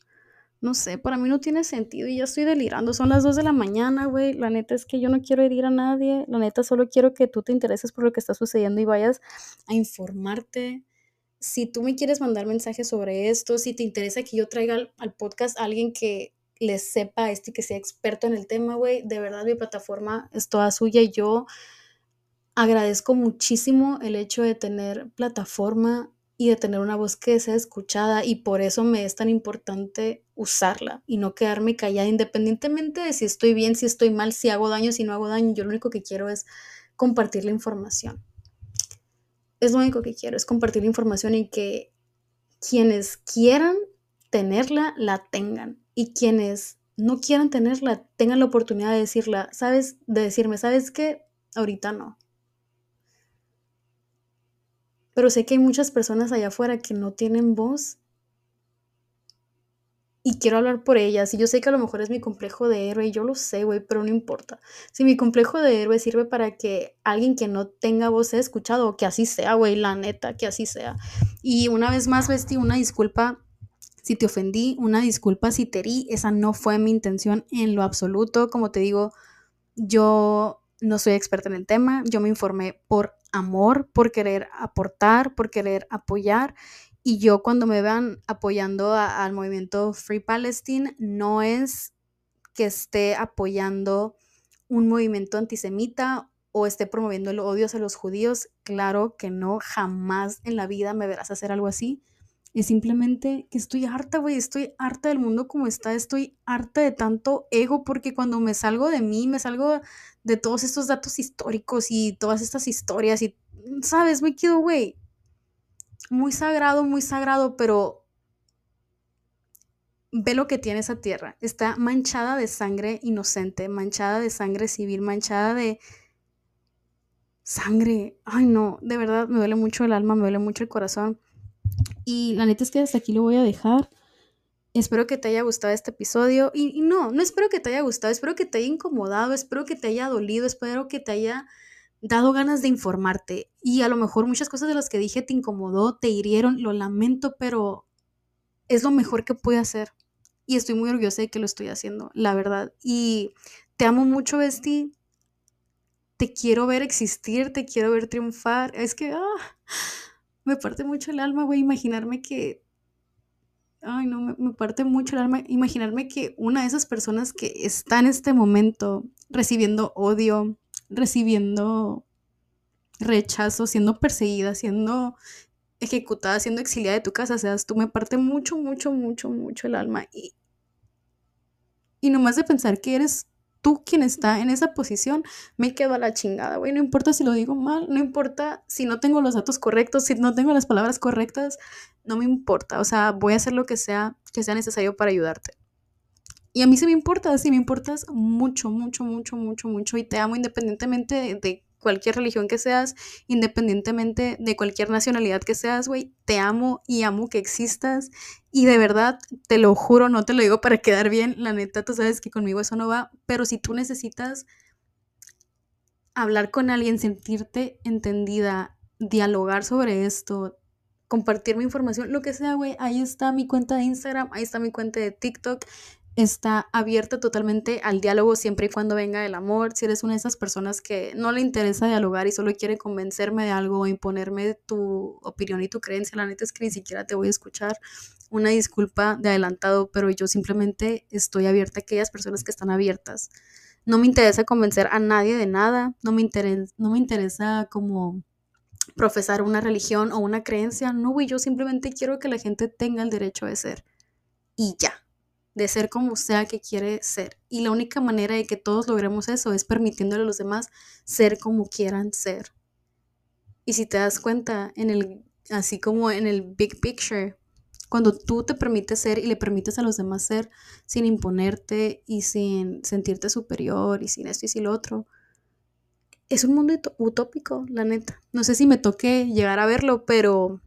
No sé, para mí no tiene sentido y ya estoy delirando. Son las 2 de la mañana, güey. La neta es que yo no quiero herir a nadie. La neta solo quiero que tú te intereses por lo que está sucediendo y vayas a informarte. Si tú me quieres mandar mensajes sobre esto, si te interesa que yo traiga al, podcast a alguien que le sepa esto y que sea experto en el tema, güey, de verdad mi plataforma es toda suya y yo agradezco muchísimo el hecho de tener plataforma y de tener una voz que sea escuchada y por eso me es tan importante usarla y no quedarme callada independientemente de si estoy bien, si estoy mal, si hago daño, si no hago daño. Yo lo único que quiero es compartir la información. Es lo único que quiero, es compartir la información y que quienes quieran tenerla, la tengan. Y quienes no quieran tenerla, tengan la oportunidad de decirla, ¿sabes? De decirme, ¿sabes qué? Ahorita no pero sé que hay muchas personas allá afuera que no tienen voz y quiero hablar por ellas. Y yo sé que a lo mejor es mi complejo de héroe, y yo lo sé, güey, pero no importa. Si mi complejo de héroe sirve para que alguien que no tenga voz sea escuchado, que así sea, güey, la neta, que así sea. Y una vez más, Besti, una disculpa si te ofendí, una disculpa si te herí, esa no fue mi intención en lo absoluto. Como te digo, yo no soy experta en el tema, yo me informé por amor, por querer aportar, por querer apoyar. Y yo cuando me vean apoyando al movimiento Free Palestine, no es que esté apoyando un movimiento antisemita o esté promoviendo el odio hacia los judíos. Claro que no, jamás en la vida me verás hacer algo así. Es simplemente que estoy harta, güey, estoy harta del mundo como está, estoy harta de tanto ego porque cuando me salgo de mí, me salgo de todos estos datos históricos y todas estas historias y, ¿sabes? Me quedo, güey, muy sagrado, muy sagrado, pero ve lo que tiene esa tierra. Está manchada de sangre inocente, manchada de sangre civil, manchada de sangre. Ay, no, de verdad me duele mucho el alma, me duele mucho el corazón. Y la neta es que hasta aquí lo voy a dejar. Espero que te haya gustado este episodio. Y, no, no espero que te haya gustado, espero que te haya incomodado, espero que te haya dolido, espero que te haya dado ganas de informarte. Y a lo mejor muchas cosas de las que dije te incomodó, te hirieron, lo lamento, pero es lo mejor que pude hacer. Y estoy muy orgullosa de que lo estoy haciendo, la verdad. Y te amo mucho, Besti. Te quiero ver existir, te quiero ver triunfar. Es que, ah, me parte mucho el alma, güey, imaginarme que... Ay, no, me, parte mucho el alma imaginarme que una de esas personas que está en este momento recibiendo odio, recibiendo rechazo, siendo perseguida, siendo ejecutada, siendo exiliada de tu casa, seas tú, me parte mucho, mucho, mucho, mucho el alma. Y, y nomás de pensar que eres tú quien está en esa posición, me quedo a la chingada, güey. No importa si lo digo mal, no importa si no tengo los datos correctos, si no tengo las palabras correctas, no me importa. O sea, voy a hacer lo que sea, que sea necesario para ayudarte. Y a mí sí me importa, sí me importas mucho, mucho, mucho, mucho, mucho. Y te amo independientemente de, de cualquier religión que seas, independientemente de cualquier nacionalidad que seas, güey, te amo y amo que existas. Y de verdad, te lo juro, no te lo digo para quedar bien, la neta, tú sabes que conmigo eso no va, pero si tú necesitas hablar con alguien, sentirte entendida, dialogar sobre esto, compartir mi información, lo que sea, güey, ahí está mi cuenta de Instagram, ahí está mi cuenta de TikTok está abierta totalmente al diálogo siempre y cuando venga el amor. Si eres una de esas personas que no le interesa dialogar y solo quiere convencerme de algo o imponerme tu opinión y tu creencia, la neta es que ni siquiera te voy a escuchar. Una disculpa de adelantado, pero yo simplemente estoy abierta a aquellas personas que están abiertas. No me interesa convencer a nadie de nada, no me interesa, no me interesa como profesar una religión o una creencia, no, güey, yo simplemente quiero que la gente tenga el derecho de ser. Y ya de ser como sea que quiere ser. Y la única manera de que todos logremos eso es permitiéndole a los demás ser como quieran ser. Y si te das cuenta, en el, así como en el big picture, cuando tú te permites ser y le permites a los demás ser sin imponerte y sin sentirte superior y sin esto y sin lo otro, es un mundo utópico, la neta. No sé si me toque llegar a verlo, pero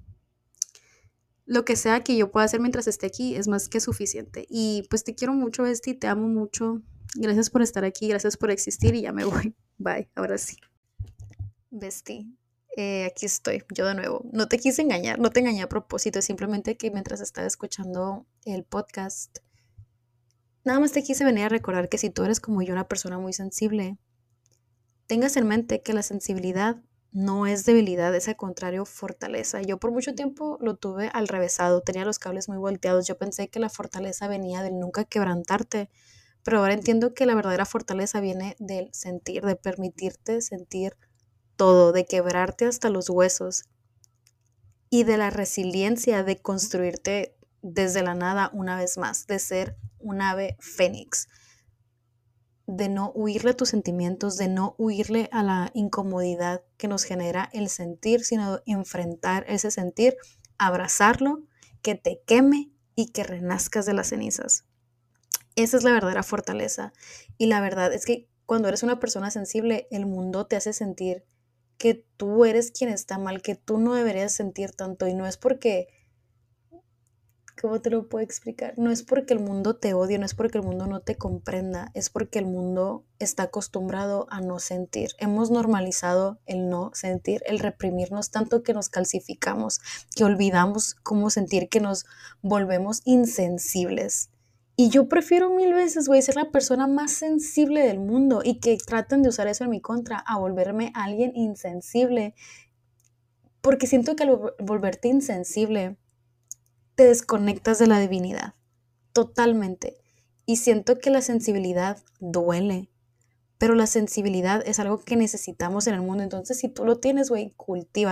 lo que sea que yo pueda hacer mientras esté aquí es más que suficiente. Y pues te quiero mucho, Besti, te amo mucho. Gracias por estar aquí, gracias por existir y ya me voy. Bye, ahora sí. Besti, eh, aquí estoy, yo de nuevo. No te quise engañar, no te engañé a propósito, simplemente que mientras estaba escuchando el podcast, nada más te quise venir a recordar que si tú eres como yo una persona muy sensible, tengas en mente que la sensibilidad no es debilidad, es al contrario fortaleza. Yo por mucho tiempo lo tuve al revésado, tenía los cables muy volteados. Yo pensé que la fortaleza venía del nunca quebrantarte, pero ahora entiendo que la verdadera fortaleza viene del sentir, de permitirte sentir todo, de quebrarte hasta los huesos y de la resiliencia de construirte desde la nada una vez más, de ser un ave fénix de no huirle a tus sentimientos, de no huirle a la incomodidad que nos genera el sentir, sino enfrentar ese sentir, abrazarlo, que te queme y que renazcas de las cenizas. Esa es la verdadera fortaleza. Y la verdad es que cuando eres una persona sensible, el mundo te hace sentir que tú eres quien está mal, que tú no deberías sentir tanto. Y no es porque ¿Cómo te lo puedo explicar? No es porque el mundo te odie, no es porque el mundo no te comprenda, es porque el mundo está acostumbrado a no sentir. Hemos normalizado el no sentir, el reprimirnos tanto que nos calcificamos, que olvidamos cómo sentir, que nos volvemos insensibles. Y yo prefiero mil veces, a ser la persona más sensible del mundo y que traten de usar eso en mi contra, a volverme alguien insensible. Porque siento que al volverte insensible, te desconectas de la divinidad, totalmente. Y siento que la sensibilidad duele, pero la sensibilidad es algo que necesitamos en el mundo. Entonces, si tú lo tienes, güey,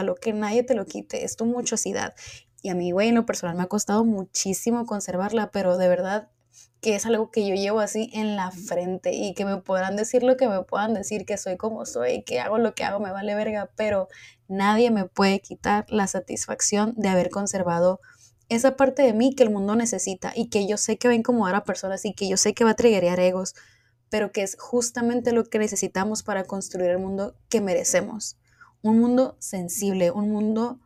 lo que nadie te lo quite, es tu muchosidad. Y a mí, güey, en lo personal me ha costado muchísimo conservarla, pero de verdad que es algo que yo llevo así en la frente y que me podrán decir lo que me puedan decir, que soy como soy, que hago lo que hago, me vale verga, pero nadie me puede quitar la satisfacción de haber conservado esa parte de mí que el mundo necesita y que yo sé que va a incomodar a personas y que yo sé que va a triggerear egos, pero que es justamente lo que necesitamos para construir el mundo que merecemos. Un mundo sensible, un mundo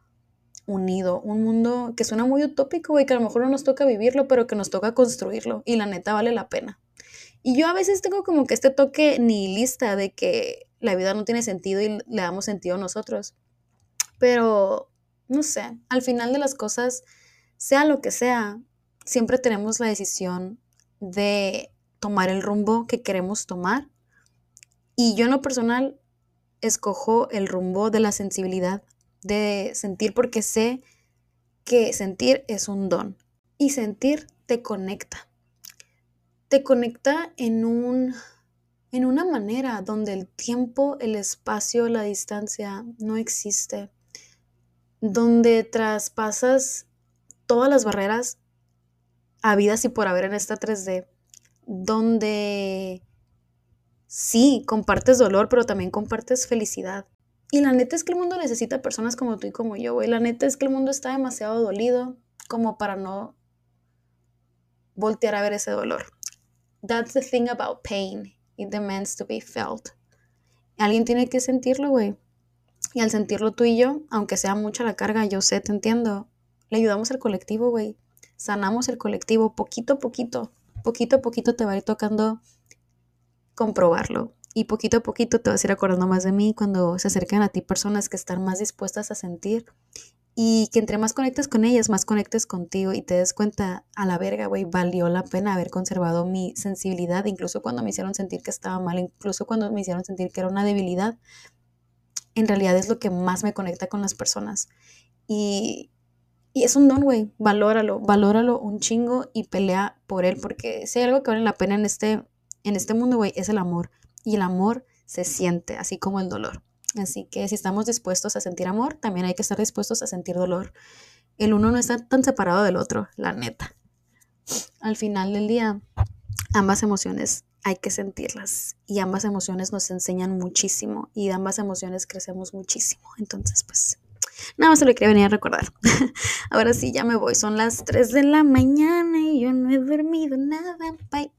unido, un mundo que suena muy utópico y que a lo mejor no nos toca vivirlo, pero que nos toca construirlo y la neta vale la pena. Y yo a veces tengo como que este toque nihilista de que la vida no tiene sentido y le damos sentido a nosotros. Pero, no sé, al final de las cosas, sea lo que sea, siempre tenemos la decisión de tomar el rumbo que queremos tomar. Y yo en lo personal escojo el rumbo de la sensibilidad, de sentir porque sé que sentir es un don y sentir te conecta. Te conecta en un en una manera donde el tiempo, el espacio, la distancia no existe, donde traspasas todas las barreras habidas y por haber en esta 3D, donde sí, compartes dolor, pero también compartes felicidad. Y la neta es que el mundo necesita personas como tú y como yo, güey. La neta es que el mundo está demasiado dolido como para no voltear a ver ese dolor. That's the thing about pain. It demands to be felt. Alguien tiene que sentirlo, güey. Y al sentirlo tú y yo, aunque sea mucha la carga, yo sé, te entiendo, le ayudamos al colectivo, güey. Sanamos el colectivo poquito a poquito. Poquito a poquito te va a ir tocando comprobarlo. Y poquito a poquito te vas a ir acordando más de mí cuando se acerquen a ti personas que están más dispuestas a sentir y que entre más conectes con ellas, más conectes contigo y te des cuenta, a la verga, güey, valió la pena haber conservado mi sensibilidad, incluso cuando me hicieron sentir que estaba mal, incluso cuando me hicieron sentir que era una debilidad. En realidad es lo que más me conecta con las personas. Y, y es un don, güey, valóralo, valóralo un chingo y pelea por él, porque si hay algo que vale la pena en este, en este mundo, güey, es el amor y el amor se siente, así como el dolor. Así que si estamos dispuestos a sentir amor, también hay que estar dispuestos a sentir dolor. El uno no está tan separado del otro, la neta. Al final del día, ambas emociones hay que sentirlas y ambas emociones nos enseñan muchísimo y de ambas emociones crecemos muchísimo. Entonces, pues, nada más se lo quería venir a recordar. Ahora sí, ya me voy. Son las 3 de la mañana y yo no he dormido nada. Bye.